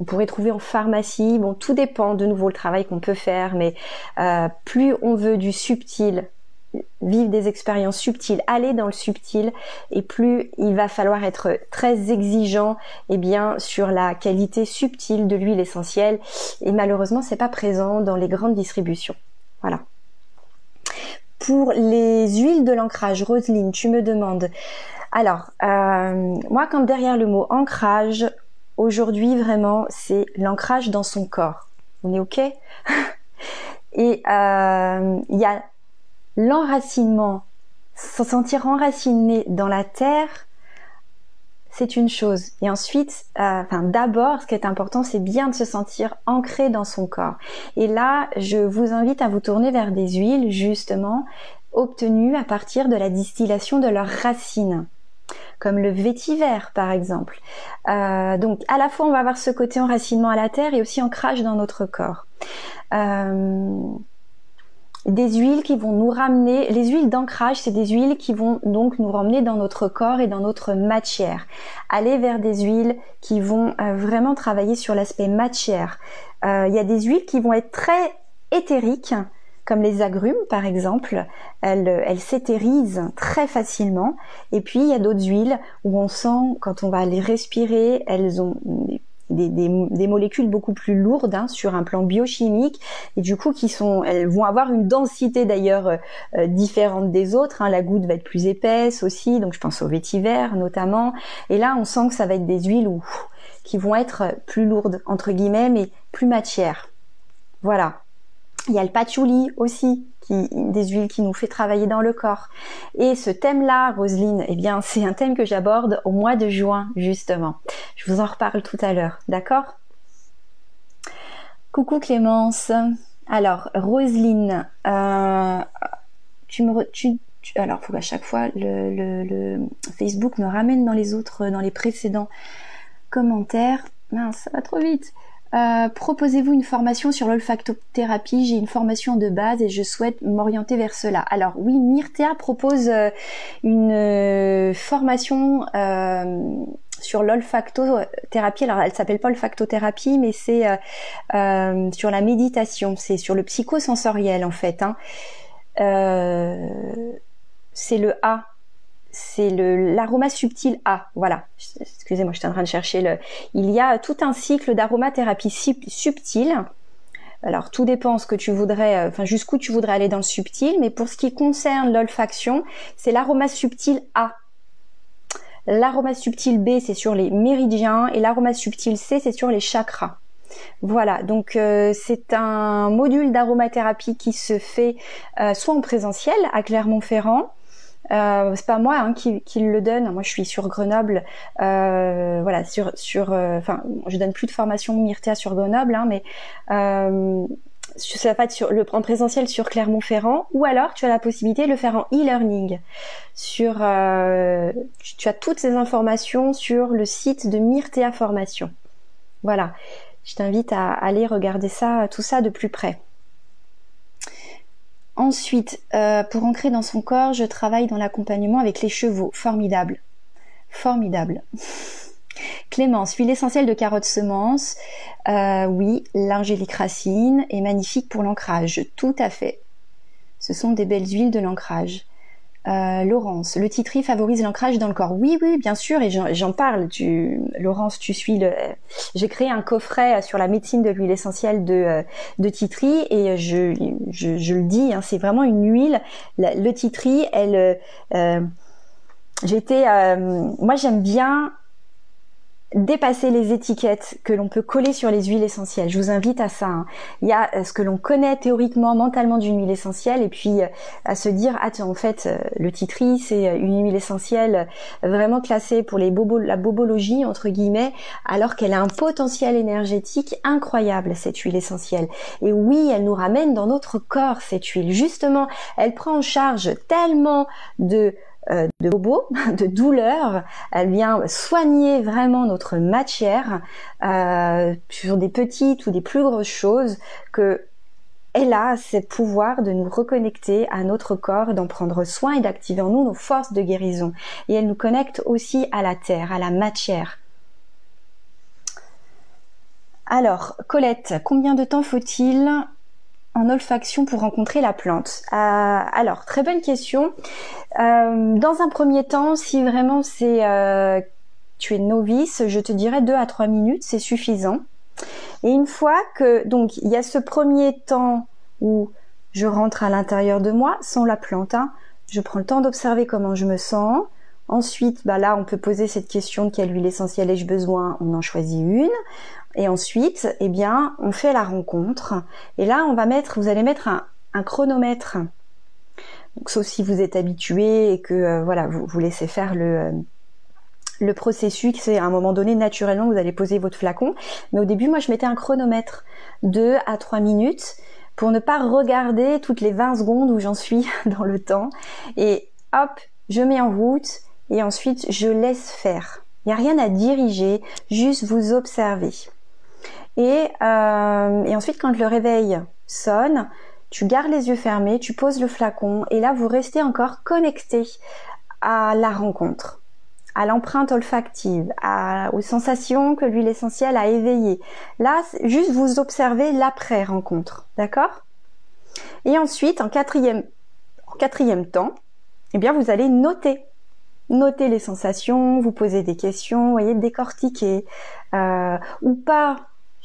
Speaker 2: on pourrait trouver en pharmacie. Bon, tout dépend de nouveau le travail qu'on peut faire, mais euh, plus on veut du subtil, vivre des expériences subtiles, aller dans le subtil, et plus il va falloir être très exigeant, eh bien, sur la qualité subtile de l'huile essentielle. Et malheureusement, c'est pas présent dans les grandes distributions. Voilà. Pour les huiles de l'ancrage, Roselyne, tu me demandes. Alors, euh, moi, quand derrière le mot ancrage, Aujourd'hui, vraiment, c'est l'ancrage dans son corps. On est OK? Et euh, il y a l'enracinement, se sentir enraciné dans la terre, c'est une chose. Et ensuite, euh, d'abord, ce qui est important, c'est bien de se sentir ancré dans son corps. Et là, je vous invite à vous tourner vers des huiles justement obtenues à partir de la distillation de leurs racines comme le vétiver par exemple. Euh, donc à la fois on va avoir ce côté enracinement à la terre et aussi ancrage dans notre corps. Euh, des huiles qui vont nous ramener, les huiles d'ancrage, c'est des huiles qui vont donc nous ramener dans notre corps et dans notre matière. Aller vers des huiles qui vont euh, vraiment travailler sur l'aspect matière. Il y a des huiles qui vont être très éthériques, comme les agrumes par exemple, elles, elles s'éthérisent très facilement. Et puis il y a d'autres huiles où on sent quand on va les respirer, elles ont des, des, molécules beaucoup plus lourdes hein, sur un plan biochimique et du coup qui sont elles vont avoir une densité d'ailleurs euh, différente des autres hein. la goutte va être plus épaisse aussi donc je pense au vétiver notamment et là on sent que ça va être des huiles où, qui vont être plus lourdes entre guillemets mais plus matières voilà Il y a le patchouli aussi, qui, des huiles qui nous fait travailler dans le corps. Et ce thème-là, Roselyne, eh bien, c'est un thème que j'aborde au mois de juin, justement. Je vous en reparle tout à l'heure, d'accord? Coucou Clémence. Alors, Roselyne, euh, tu me, tu, alors, faut qu'à chaque fois le, Facebook me ramène dans les autres, dans les précédents commentaires. Mince, ça va trop vite. Euh, proposez-vous une formation sur l'olfactothérapie? J'ai une formation de base et je souhaite m'orienter vers cela. Alors oui, Myrtea propose euh, une euh, formation sur l'olfactothérapie. Alors elle s'appelle pas olfactothérapie, mais c'est sur la méditation. C'est sur le psychosensoriel en fait. Hein. c'est le A c'est l'aroma subtil A. Voilà. Excusez-moi, je suis en train de chercher le. Il y a tout un cycle d'aromathérapie subtile. Alors tout dépend ce que tu voudrais, euh, enfin jusqu'où tu voudrais aller dans le subtil, mais pour ce qui concerne l'olfaction, c'est l'aroma subtil A. L'aroma subtil B, c'est sur les méridiens, et l'aroma subtil C, c'est sur les chakras. Voilà, donc euh, c'est un module d'aromathérapie qui se fait euh, soit en présentiel à Clermont-Ferrand, euh, c'est pas moi hein, qui, qui, le donne. Moi, je suis sur Grenoble. Euh, voilà, sur sur. Euh, enfin, je donne plus de formation Myrtea sur Grenoble, hein, mais euh, ça va être sur le en présentiel sur Clermont-Ferrand, ou alors tu as la possibilité de le faire en e-learning. Sur, euh, tu as toutes ces informations sur le site de Myrtea Formation. Voilà, je t'invite à aller regarder ça, tout ça de plus près. Ensuite, euh, pour ancrer dans son corps, je travaille dans l'accompagnement avec les chevaux. Formidable. Formidable. Clémence, huile essentielle de carotte semence. Euh, oui, l'angélique racine est magnifique pour l'ancrage. Tout à fait. Ce sont des belles huiles de l'ancrage. Euh, Laurence, le titri favorise l'ancrage dans le corps. Oui, oui, bien sûr, et j'en parle. Laurence, tu suis le. J'ai créé un coffret sur la médecine de l'huile essentielle de, euh, titri et je, je, le dis, hein, c'est vraiment une huile. Le titri, elle. Euh, J'étais, moi, j'aime bien dépasser les étiquettes que l'on peut coller sur les huiles essentielles. Je vous invite à ça. Hein. Il y a euh, ce que l'on connaît théoriquement, mentalement d'une huile essentielle, et puis euh, à se dire ah tiens en fait euh, le titri c'est une huile essentielle vraiment classée pour les la bobologie entre guillemets, alors qu'elle a un potentiel énergétique incroyable cette huile essentielle. Et oui, elle nous ramène dans notre corps cette huile. Justement, elle prend en charge tellement de de bobo, de douleur. Elle vient soigner vraiment notre matière euh, sur des petites ou des plus grosses choses que elle a ce pouvoir de nous reconnecter à notre corps, d'en prendre soin et d'activer en nous nos forces de guérison. Et elle nous connecte aussi à la terre, à la matière. Alors, Colette, combien de temps faut-il en olfaction pour rencontrer la plante euh, Alors, très bonne question. Euh, dans un premier temps, si vraiment c'est euh, tu es novice, je te dirais 2 à 3 minutes, c'est suffisant. Et une fois que donc il y a ce premier temps où je rentre à l'intérieur de moi sans la plante, hein, je prends le temps d'observer comment je me sens. Ensuite, bah là, on peut poser cette question de quelle huile essentielle ai-je besoin? On en choisit une. Et ensuite, eh bien, on fait la rencontre. Et là, on va mettre, vous allez mettre un, chronomètre. Donc, sauf si vous êtes habitué et que euh, voilà, vous, vous laissez faire le euh, le processus, c'est à un moment donné, naturellement, vous allez poser votre flacon. Mais au début, moi, je mettais un chronomètre 2 à 3 minutes pour ne pas regarder toutes les 20 secondes où j'en suis dans le temps. Et hop, je mets en route et ensuite, je laisse faire. Il n'y a rien à diriger, juste vous observez. Et, euh, et ensuite, quand le réveil sonne, tu gardes les yeux fermés, tu poses le flacon et là, vous restez encore connecté à la rencontre, à l'empreinte olfactive, aux sensations que l'huile essentielle a éveillées. Là, juste vous observez l'après-rencontre, d'accord? Et ensuite, en quatrième, temps, eh bien, vous allez noter noter les sensations, vous poser des questions, voyez, décortiquer, euh, ou pas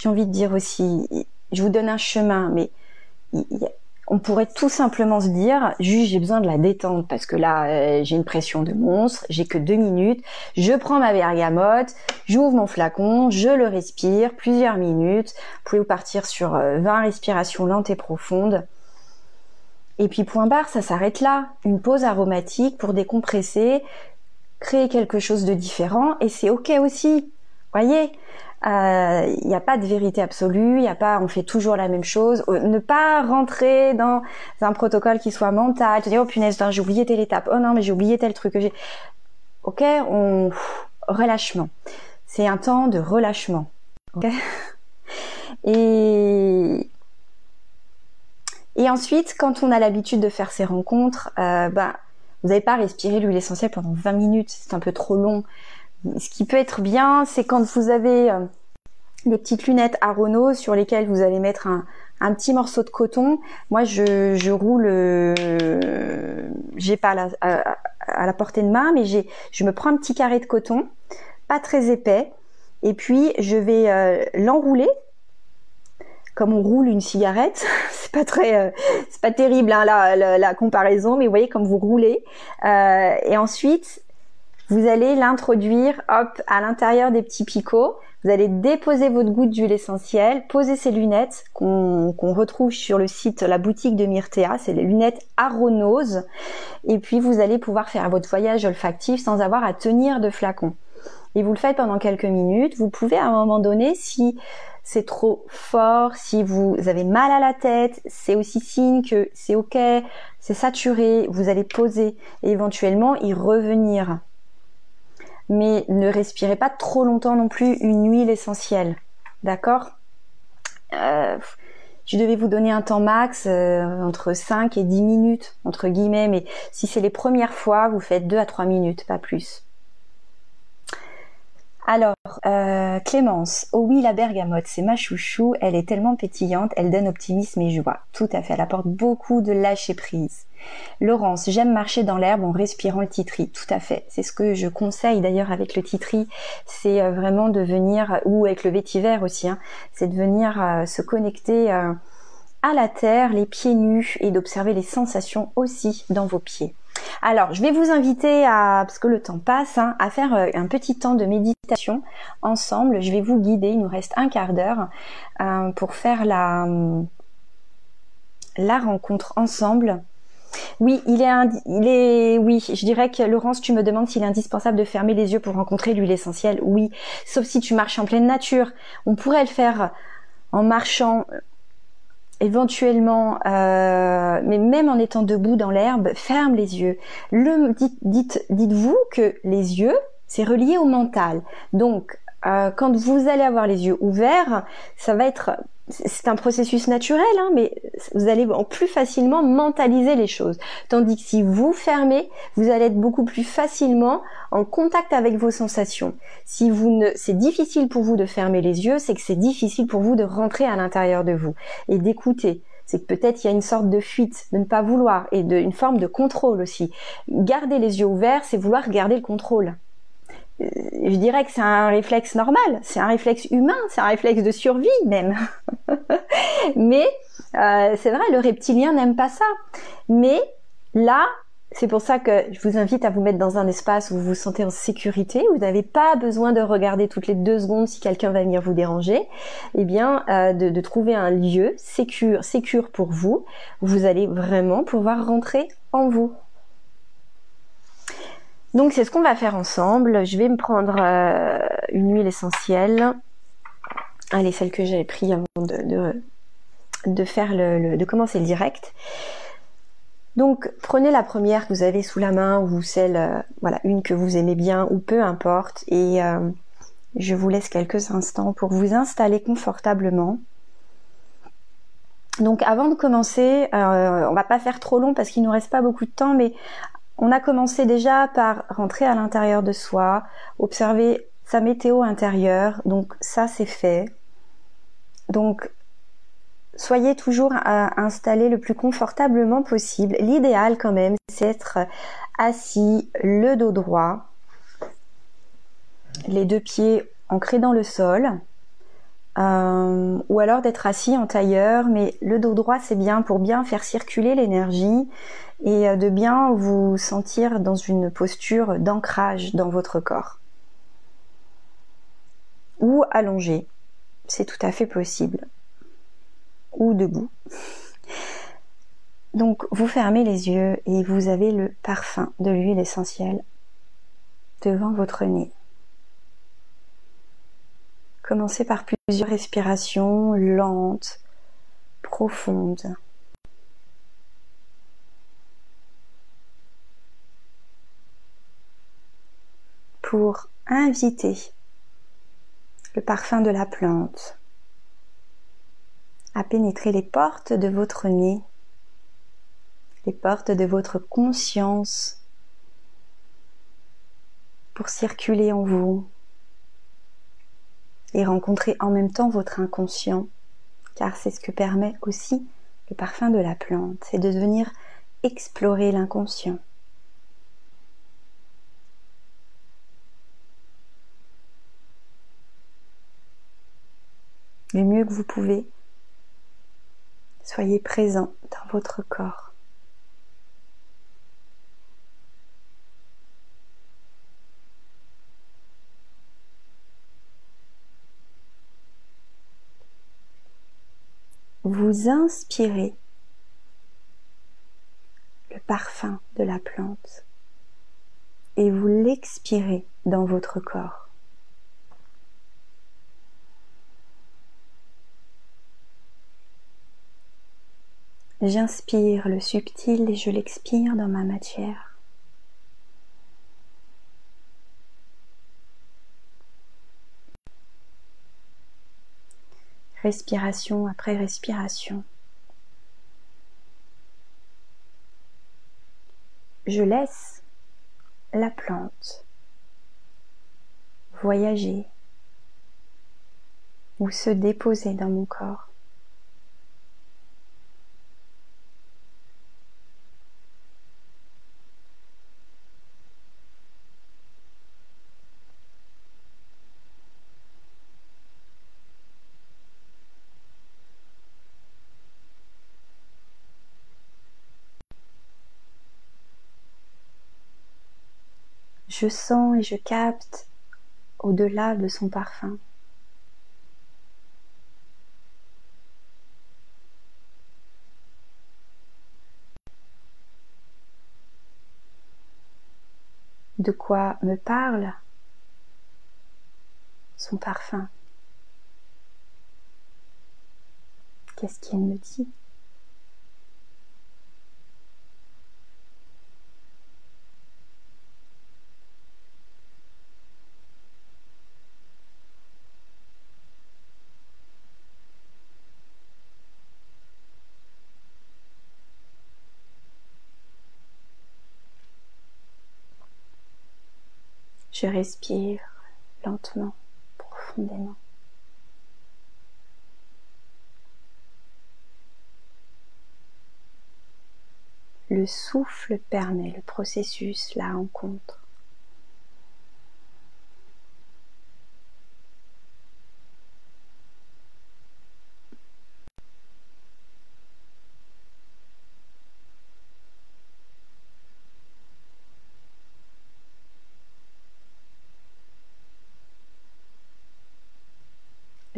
Speaker 2: j'ai envie de dire aussi, je vous donne un chemin, mais on pourrait tout simplement se dire, juste j'ai besoin de la détente parce que là euh, j'ai une pression de monstre, j'ai que deux minutes, je prends ma bergamote, j'ouvre mon flacon, je le respire plusieurs minutes. Vous pouvez partir sur 20 euh, respirations lentes et profondes. Et puis point barre, ça s'arrête là. Une pause aromatique pour décompresser, créer quelque chose de différent et c'est ok aussi. Voyez, il euh, n'y a pas de vérité absolue, il y a pas, on fait toujours la même chose. Euh, ne pas rentrer dans un protocole qui soit mental, te dire oh punaise, j'ai oublié telle étape, oh non mais j'ai oublié tel truc j'ai. Ok, on relâchement. C'est un temps de relâchement. Et et ensuite, quand on a l'habitude de faire ces rencontres, euh, bah, vous n'avez pas respirer l'huile essentielle pendant 20 minutes, c'est un peu trop long. Ce qui peut être bien, c'est quand vous avez euh, des petites lunettes Arono sur lesquelles vous allez mettre un, petit morceau de coton. Moi, je, roule, euh, j'ai pas à, à, la portée de main, mais je me prends un petit carré de coton, pas très épais, et puis je vais euh, l'enrouler comme on roule une cigarette. c'est pas très, euh, c'est pas terrible hein, la, comparaison, mais vous voyez comme vous roulez. Et ensuite, vous allez l'introduire, hop, à l'intérieur des petits picots. Vous allez déposer votre goutte d'huile essentielle, poser ces lunettes qu'on retrouve sur le site, la boutique de Myrtea, c'est les lunettes Aronose. Et puis vous allez pouvoir faire votre voyage olfactif sans avoir à tenir de flacon. Et vous le faites pendant quelques minutes. Vous pouvez à un moment donné, si c'est trop fort, si vous avez mal à la tête, c'est aussi signe que c'est ok, c'est saturé, vous allez poser et éventuellement y revenir. Mais ne respirez pas trop longtemps non plus une huile essentielle, d'accord? Euh, Je devais vous donner un temps max euh, entre 5 et 10 minutes, entre guillemets, mais si c'est les premières fois, vous faites 2 à 3 minutes, pas plus. Alors, euh, Clémence, oh oui, la bergamote, c'est ma chouchou, elle est tellement pétillante, elle donne optimisme et joie. Tout à fait, elle apporte beaucoup de lâcher prise. Laurence, j'aime marcher dans l'herbe en respirant le titri. Tout à fait. C'est ce que je conseille d'ailleurs avec le titri. C'est euh, vraiment de venir, ou avec le vétiver aussi, hein, c'est de venir euh, se connecter à la terre, les pieds nus, et d'observer les sensations aussi dans vos pieds. Alors, je vais vous inviter à, parce que le temps passe, hein, à faire euh, un petit temps de méditation ensemble. Je vais vous guider. Il nous reste un quart d'heure euh, pour faire la, la rencontre ensemble. Oui, il est, il est, oui, je dirais que Laurence, tu me demandes s'il est indispensable de fermer les yeux pour rencontrer l'huile essentielle. Oui, sauf si tu marches en pleine nature. On pourrait le faire en marchant éventuellement, euh, mais même en étant debout dans l'herbe, ferme les yeux. Dites, dites, dites-vous que les yeux, c'est relié au mental. Donc, euh, quand vous allez avoir les yeux ouverts, ça va être c'est un processus naturel, hein, mais vous allez plus facilement mentaliser les choses. Tandis que si vous fermez, vous allez être beaucoup plus facilement en contact avec vos sensations. Si vous ne, c'est difficile pour vous de fermer les yeux, c'est que c'est difficile pour vous de rentrer à l'intérieur de vous et d'écouter. C'est que peut-être il y a une sorte de fuite, de ne pas vouloir et de, une forme de contrôle aussi. Garder les yeux ouverts, c'est vouloir garder le contrôle je dirais que c'est un réflexe normal, c'est un réflexe humain, c'est un réflexe de survie même. Mais euh, c'est vrai, le reptilien n'aime pas ça. Mais là, c'est pour ça que je vous invite à vous mettre dans un espace où vous vous sentez en sécurité, où vous n'avez pas besoin de regarder toutes les deux secondes si quelqu'un va venir vous déranger. Eh bien, euh, de, trouver un lieu sécure, sécure pour vous, où vous allez vraiment pouvoir rentrer en vous. Donc c'est ce qu'on va faire ensemble. Je vais me prendre euh, une huile essentielle. Allez, celle que j'avais pris avant de, de, faire le, de commencer le direct. Donc prenez la première que vous avez sous la main ou celle, euh, voilà, une que vous aimez bien ou peu importe. Et euh, je vous laisse quelques instants pour vous installer confortablement. Donc avant de commencer, on va pas faire trop long parce qu'il nous reste pas beaucoup de temps, mais on a commencé déjà par rentrer à l'intérieur de soi, observer sa météo intérieure, donc ça c'est fait. Donc soyez toujours installé le plus confortablement possible. L'idéal quand même, c'est être assis, le dos droit, les deux pieds ancrés dans le sol, Euh, ou alors d'être assis en tailleur, mais le dos droit c'est bien pour bien faire circuler l'énergie et euh, de bien vous sentir dans une posture d'ancrage dans votre corps. Ou allongé, c'est tout à fait possible. Ou debout. Donc vous fermez les yeux et vous avez le parfum de l'huile essentielle devant votre nez. Commencez par plusieurs respirations lentes, profondes. Pour inviter le parfum de la plante à pénétrer les portes de votre nez, les portes de votre conscience pour circuler en vous et rencontrer en même temps votre inconscient, car c'est ce que permet aussi le parfum de la plante, c'est de venir explorer l'inconscient. Le mieux que vous pouvez, soyez présent dans votre corps. Vous inspirez le parfum de la plante et vous l'expirez dans votre corps. J'inspire le subtil et je l'expire dans ma matière. Respiration après respiration. Je laisse la plante voyager ou se déposer dans mon corps. Je sens et je capte au-delà de son parfum. De quoi me parle son parfum? Qu'est-ce qu'il me dit? Je respire lentement, profondément. Le souffle permet le processus, la rencontre.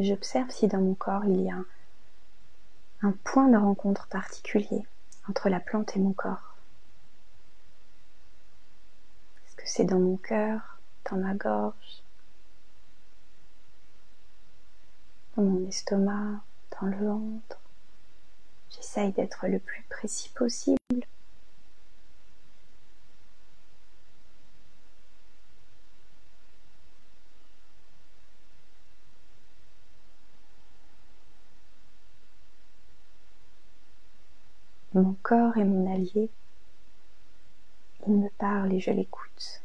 Speaker 2: J'observe si dans mon corps il y a un, point de rencontre particulier entre la plante et mon corps. Est-ce que c'est dans mon cœur, dans ma gorge, dans mon estomac, dans le ventre? J'essaye d'être le plus précis possible. Mon corps est mon allié. Il me parle et je l'écoute.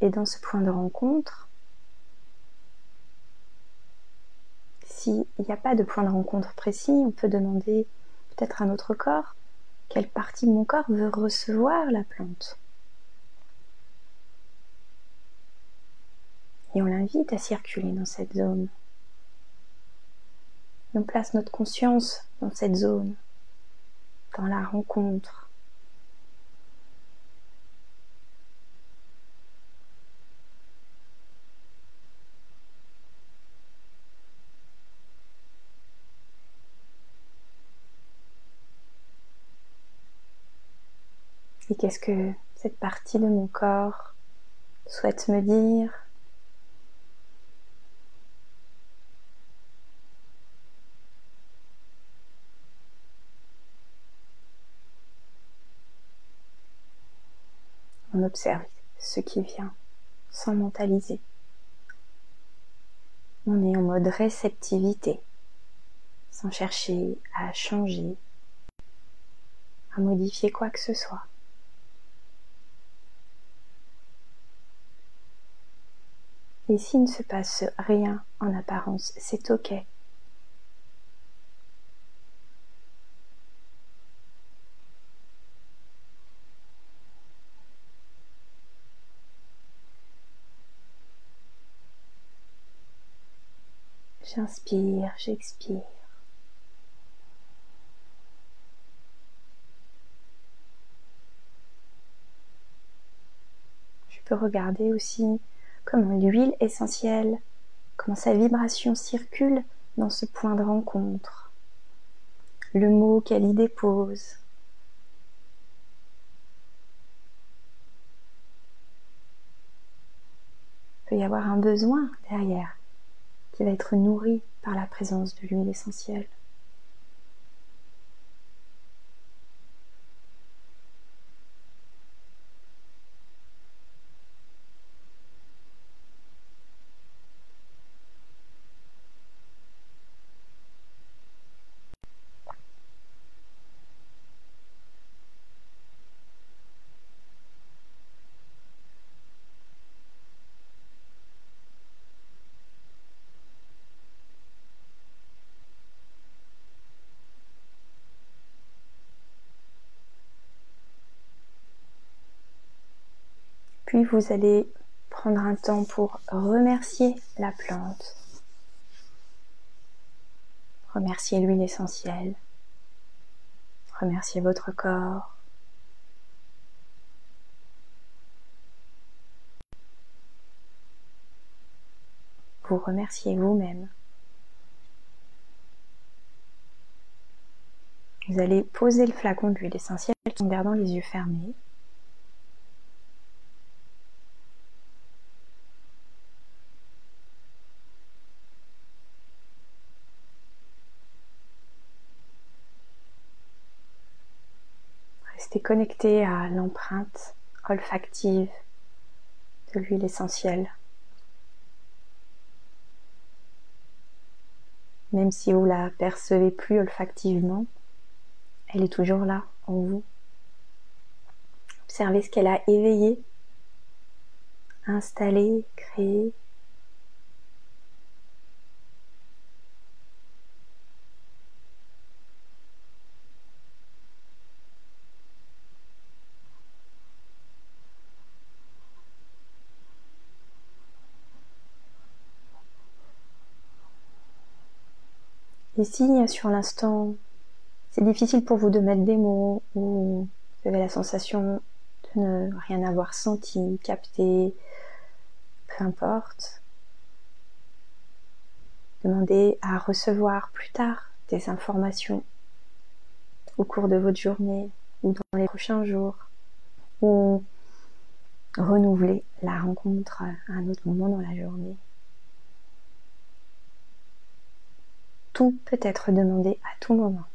Speaker 2: Et dans ce point de rencontre, s'il n'y a pas de point de rencontre précis, on peut demander peut-être à notre corps quelle partie de mon corps veut recevoir la plante? Et on l'invite à circuler dans cette zone. on place notre conscience dans cette zone, dans la rencontre. Et qu'est-ce que cette partie de mon corps souhaite me dire On observe ce qui vient sans mentaliser. On est en mode réceptivité, sans chercher à changer, à modifier quoi que ce soit. Et s'il ne se passe rien en apparence, c'est ok. J'inspire, j'expire. Je peux regarder aussi comment l'huile essentielle, comment sa vibration circule dans ce point de rencontre, le mot qu'elle y dépose. Il peut y avoir un besoin derrière qui va être nourri par la présence de l'huile essentielle. Vous allez prendre un temps pour remercier la plante, remercier l'huile essentielle, remercier votre corps. Vous remerciez vous-même. Vous allez poser le flacon d'huile essentielle en gardant les yeux fermés. Restez connecté à l'empreinte olfactive de l'huile essentielle. Même si vous la percevez plus olfactivement, elle est toujours là en vous. Observez ce qu'elle a éveillé, installé, créé. Et si sur l'instant c'est difficile pour vous de mettre des mots ou vous avez la sensation de ne rien avoir senti, capté, peu importe, demandez à recevoir plus tard des informations au cours de votre journée ou dans les prochains jours ou renouveler la rencontre à un autre moment dans la journée. Tout peut être demandé à tout moment.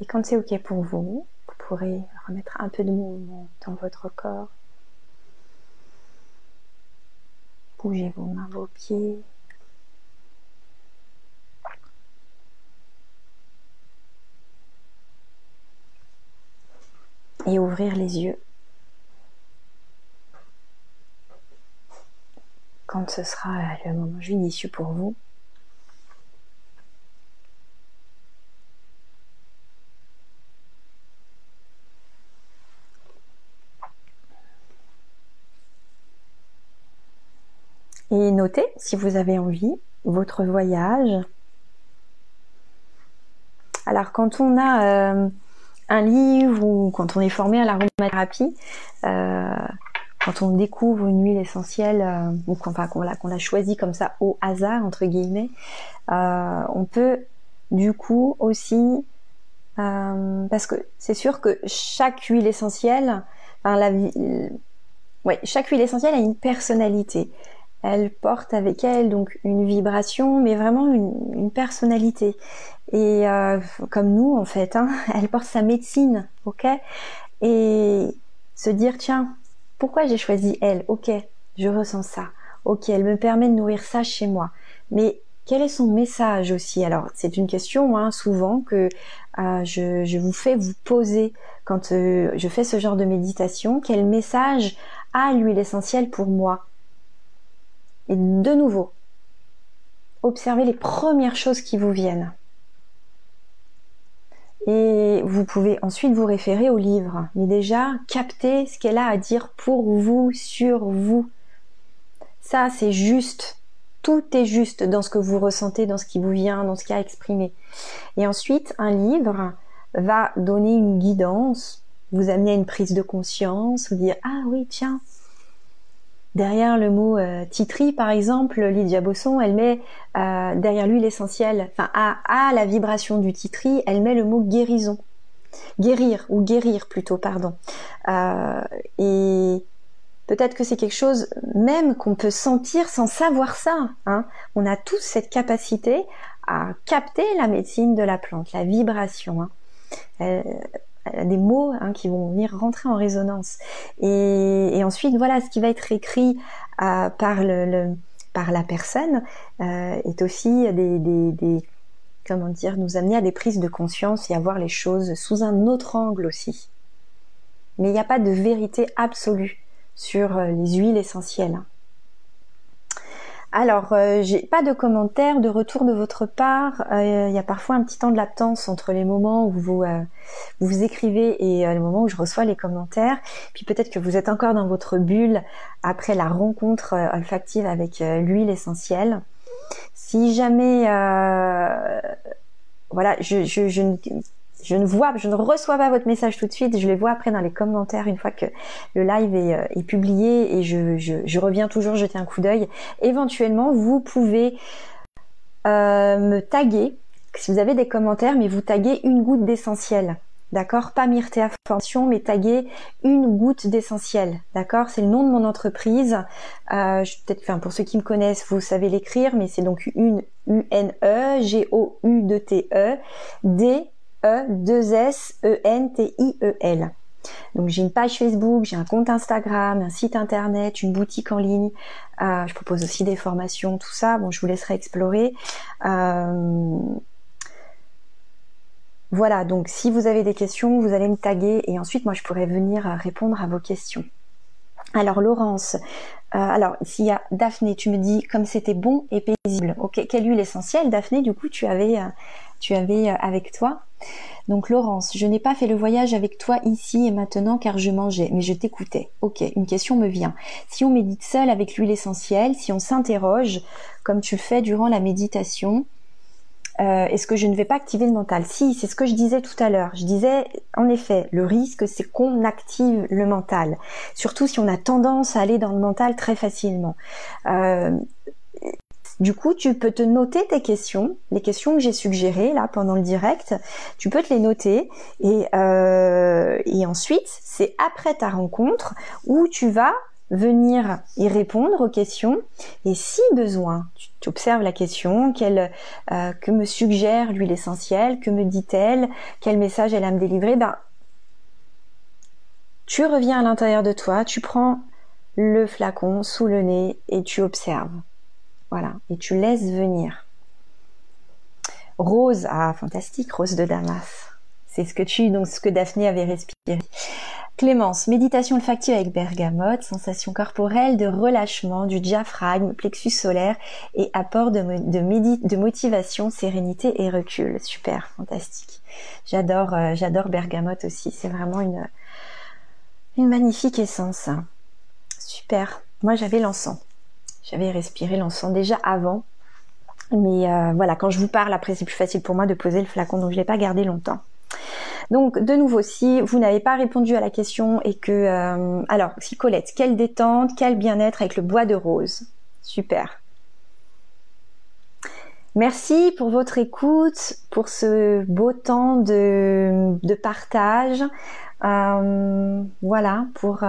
Speaker 2: Et quand c'est OK pour vous, vous pourrez remettre un peu de mouvement dans votre corps. Bougez vos mains, vos pieds. Et ouvrir les yeux quand ce sera le moment judicieux pour vous. Et notez, si vous avez envie, votre voyage. Alors quand on a euh, un livre ou quand on est formé à l'aromathérapie, euh, quand on découvre une huile essentielle euh, ou qu'on a choisi comme ça au hasard entre guillemets, euh, on peut du coup aussi parce que c'est sûr que chaque huile essentielle, enfin, la, ouais, chaque huile essentielle a une personnalité elle porte avec elle donc une vibration, mais vraiment une, personnalité. Et euh, comme nous en fait, hein, elle porte sa médecine, ok? Et se dire tiens, pourquoi j'ai choisi elle? Ok, je ressens ça. Ok, elle me permet de nourrir ça chez moi. Mais quel est son message aussi? Alors c'est une question hein, souvent que euh, je, vous fais vous poser quand euh, je fais ce genre de méditation. Quel message a l'huile essentielle pour moi? Et de nouveau, observez les premières choses qui vous viennent. Et vous pouvez ensuite vous référer au livre, mais déjà capter ce qu'elle a à dire pour vous, sur vous. Ça, c'est juste. Tout est juste dans ce que vous ressentez, dans ce qui vous vient, dans ce qui a exprimé. Et ensuite, un livre va donner une guidance, vous amener à une prise de conscience, vous dire ah oui tiens Derrière le mot euh, titri, par exemple, Lydia Bosson, elle met euh, derrière lui l'essentiel, enfin à, la vibration du titri, elle met le mot guérison, guérir ou guérir plutôt, pardon. Euh, et peut-être que c'est quelque chose même qu'on peut sentir sans savoir ça. Hein. On a tous cette capacité à capter la médecine de la plante, la vibration. Hein des mots hein, qui vont venir rentrer en résonance. Et, ensuite, voilà, ce qui va être écrit euh, par, le, la personne euh, est aussi des, des, comment dire, nous amener à des prises de conscience et à voir les choses sous un autre angle aussi. Mais il n'y a pas de vérité absolue sur euh, les huiles essentielles. Alors, euh, j'ai pas de commentaires, de retour de votre part. Euh, il y a parfois un petit temps de latence entre les moments où vous euh, vous, écrivez et le moment où je reçois les commentaires. Puis peut-être que vous êtes encore dans votre bulle après la rencontre olfactive avec l'huile essentielle. Si jamais, voilà, je, je, je, je ne vois, je ne reçois pas votre message tout de suite, je les vois après dans les commentaires une fois que le live est, euh, publié et je, reviens toujours jeter un coup d'œil. Éventuellement, vous pouvez euh, me taguer, si vous avez des commentaires, mais vous taguez une goutte d'essentiel. D'accord? Pas Myrtea Formation, mais taguer une goutte d'essentiel. D'accord? C'est le nom de mon entreprise. Euh, peut-être, enfin, pour ceux qui me connaissent, vous savez l'écrire, mais c'est donc une U-N-E, G-O-U-D-T-E, D E-2-S-E-N-T-I-E-L. Donc j'ai une page Facebook, j'ai un compte Instagram, un site internet, une boutique en ligne. Euh, je propose aussi des formations, tout ça. Bon, je vous laisserai explorer. Euh, voilà, donc si vous avez des questions, vous allez me taguer et ensuite moi je pourrai venir répondre à vos questions. Alors Laurence, euh, alors s'il y a Daphné, tu me dis comme c'était bon et paisible. Ok, quelle huile essentielle Daphné Du coup tu avais tu avais euh, avec toi. Donc Laurence, je n'ai pas fait le voyage avec toi ici et maintenant car je mangeais, mais je t'écoutais. Ok, une question me vient. Si on médite seul avec l'huile essentielle, si on s'interroge, comme tu le fais durant la méditation, euh, est-ce que je ne vais pas activer le mental? Si, c'est ce que je disais tout à l'heure. Je disais, en effet, le risque, c'est qu'on active le mental. Surtout si on a tendance à aller dans le mental très facilement. Euh, du coup, tu peux te noter tes questions, les questions que j'ai suggérées là pendant le direct. Tu peux te les noter et, euh, et ensuite, c'est après ta rencontre où tu vas venir y répondre aux questions et si besoin, tu observes la question, quelle, euh, que me suggère l'huile essentielle, que me dit-elle, quel message elle a à me délivrer, ben, tu reviens à l'intérieur de toi, tu prends le flacon sous le nez et tu observes. Voilà, et tu laisses venir. Rose, ah fantastique, rose de Damas. C'est ce que tu, donc ce que Daphné avait respiré. Clémence, méditation olfactive avec bergamote, sensation corporelle de relâchement du diaphragme, plexus solaire et apport de, motivation, sérénité et recul. Super, fantastique. J'adore, euh, j'adore bergamote aussi. C'est vraiment une magnifique essence. Super. Moi, j'avais l'encens. J'avais respiré l'encens déjà avant. Mais euh, voilà, quand je vous parle, après, c'est plus facile pour moi de poser le flacon, donc je l'ai pas gardé longtemps. Donc de nouveau, si vous n'avez pas répondu à la question et que... Euh, alors, si Colette, quelle détente, quel bien-être avec le bois de rose. Super. Merci pour votre écoute, pour ce beau temps de, partage. Euh, voilà, pour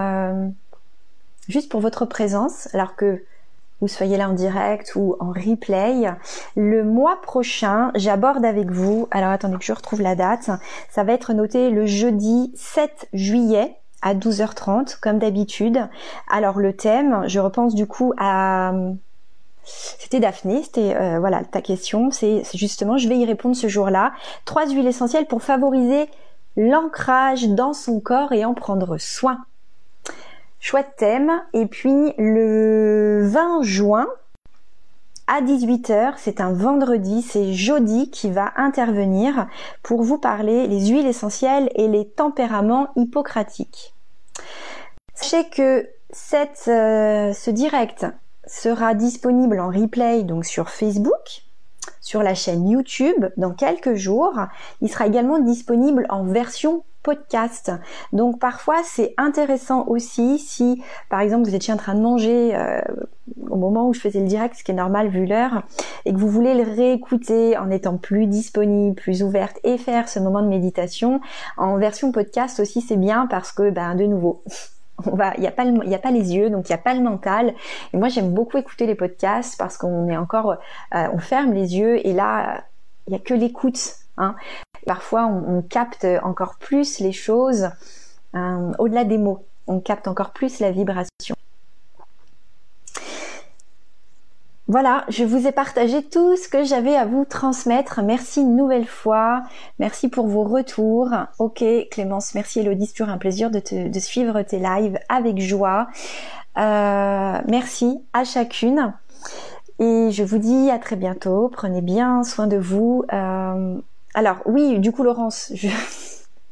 Speaker 2: juste pour votre présence, alors que vous soyez là en direct ou en replay. Le mois prochain, j'aborde avec vous, alors attendez que je retrouve la date, ça va être noté le jeudi 7 juillet à 12h30 comme d'habitude. Alors le thème, je repense du coup à c'était Daphné, c'était euh, voilà ta question, c'est justement, je vais y répondre ce jour-là. Trois huiles essentielles pour favoriser l'ancrage dans son corps et en prendre soin. Chouette thème. Et puis le 20 juin à 18h, c'est un vendredi, c'est Jody qui va intervenir pour vous parler les huiles essentielles et les tempéraments hippocratiques. Sachez que euh, ce direct sera disponible en replay donc sur Facebook, sur la chaîne YouTube dans quelques jours. Il sera également disponible en version podcast. Donc parfois c'est intéressant aussi si par exemple vous étiez en train de manger euh, au moment où je faisais le direct, ce qui est normal vu l'heure, et que vous voulez le réécouter en étant plus disponible, plus ouverte et faire ce moment de méditation en version podcast aussi c'est bien parce que ben de nouveau il n'y a pas a pas les yeux, donc il n'y a pas le mental. Et moi, j'aime beaucoup écouter les podcasts parce qu'on est encore, euh, on ferme les yeux et là, il n'y a que l'écoute. Hein. Parfois, on, capte encore plus les choses euh, au-delà des mots. On capte encore plus la vibration. Voilà, je vous ai partagé tout ce que j'avais à vous transmettre. Merci une nouvelle fois. Merci pour vos retours. Ok, Clémence, merci Elodie, c'est toujours un plaisir de, suivre tes lives avec joie. Euh, merci à chacune. Et je vous dis à très bientôt. Prenez bien soin de vous. Euh, alors oui, du coup Laurence, je...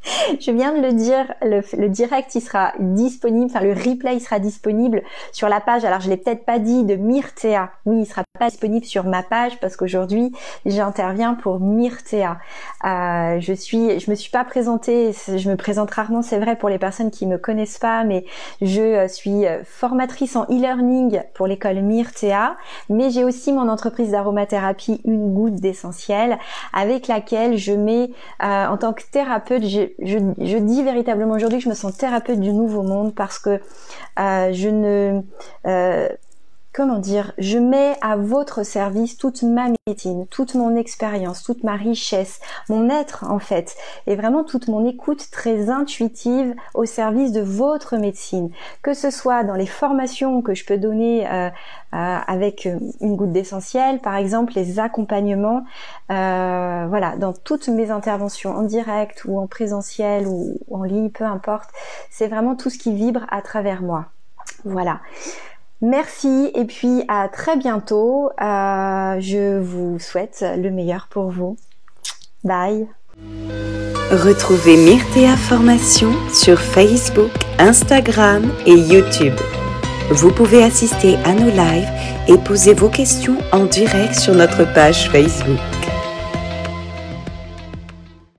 Speaker 2: Je viens de le dire, le, direct il sera disponible, enfin le replay sera disponible sur la page. Alors je l'ai peut-être pas dit de Myrtea. Oui, il sera pas disponible sur ma page parce qu'aujourd'hui j'interviens pour Myrtea. Euh, je suis, je me suis pas présentée, je me présente rarement, c'est vrai pour les personnes qui me connaissent pas, mais je euh, suis euh, formatrice en e-learning pour l'école Myrtea, mais j'ai aussi mon entreprise d'aromathérapie Une goutte d'essentiel avec laquelle je mets euh, en tant que thérapeute, je, dis véritablement aujourd'hui que je me sens thérapeute du nouveau monde parce que euh, je ne euh, comment dire, je mets à votre service toute ma médecine, toute mon expérience, toute ma richesse, mon être en fait, et vraiment toute mon écoute très intuitive au service de votre médecine, que ce soit dans les formations que je peux donner euh, euh, avec une goutte d'essentiel, par exemple les accompagnements, euh, voilà, dans toutes mes interventions en direct ou en présentiel ou en ligne, peu importe, c'est vraiment tout ce qui vibre à travers moi. Voilà. Merci et puis à très bientôt. Euh, je vous souhaite le meilleur pour vous. Bye.
Speaker 1: Retrouvez Myrtea Formation sur Facebook, Instagram et YouTube. Vous pouvez assister à nos lives et poser vos questions en direct sur notre page Facebook.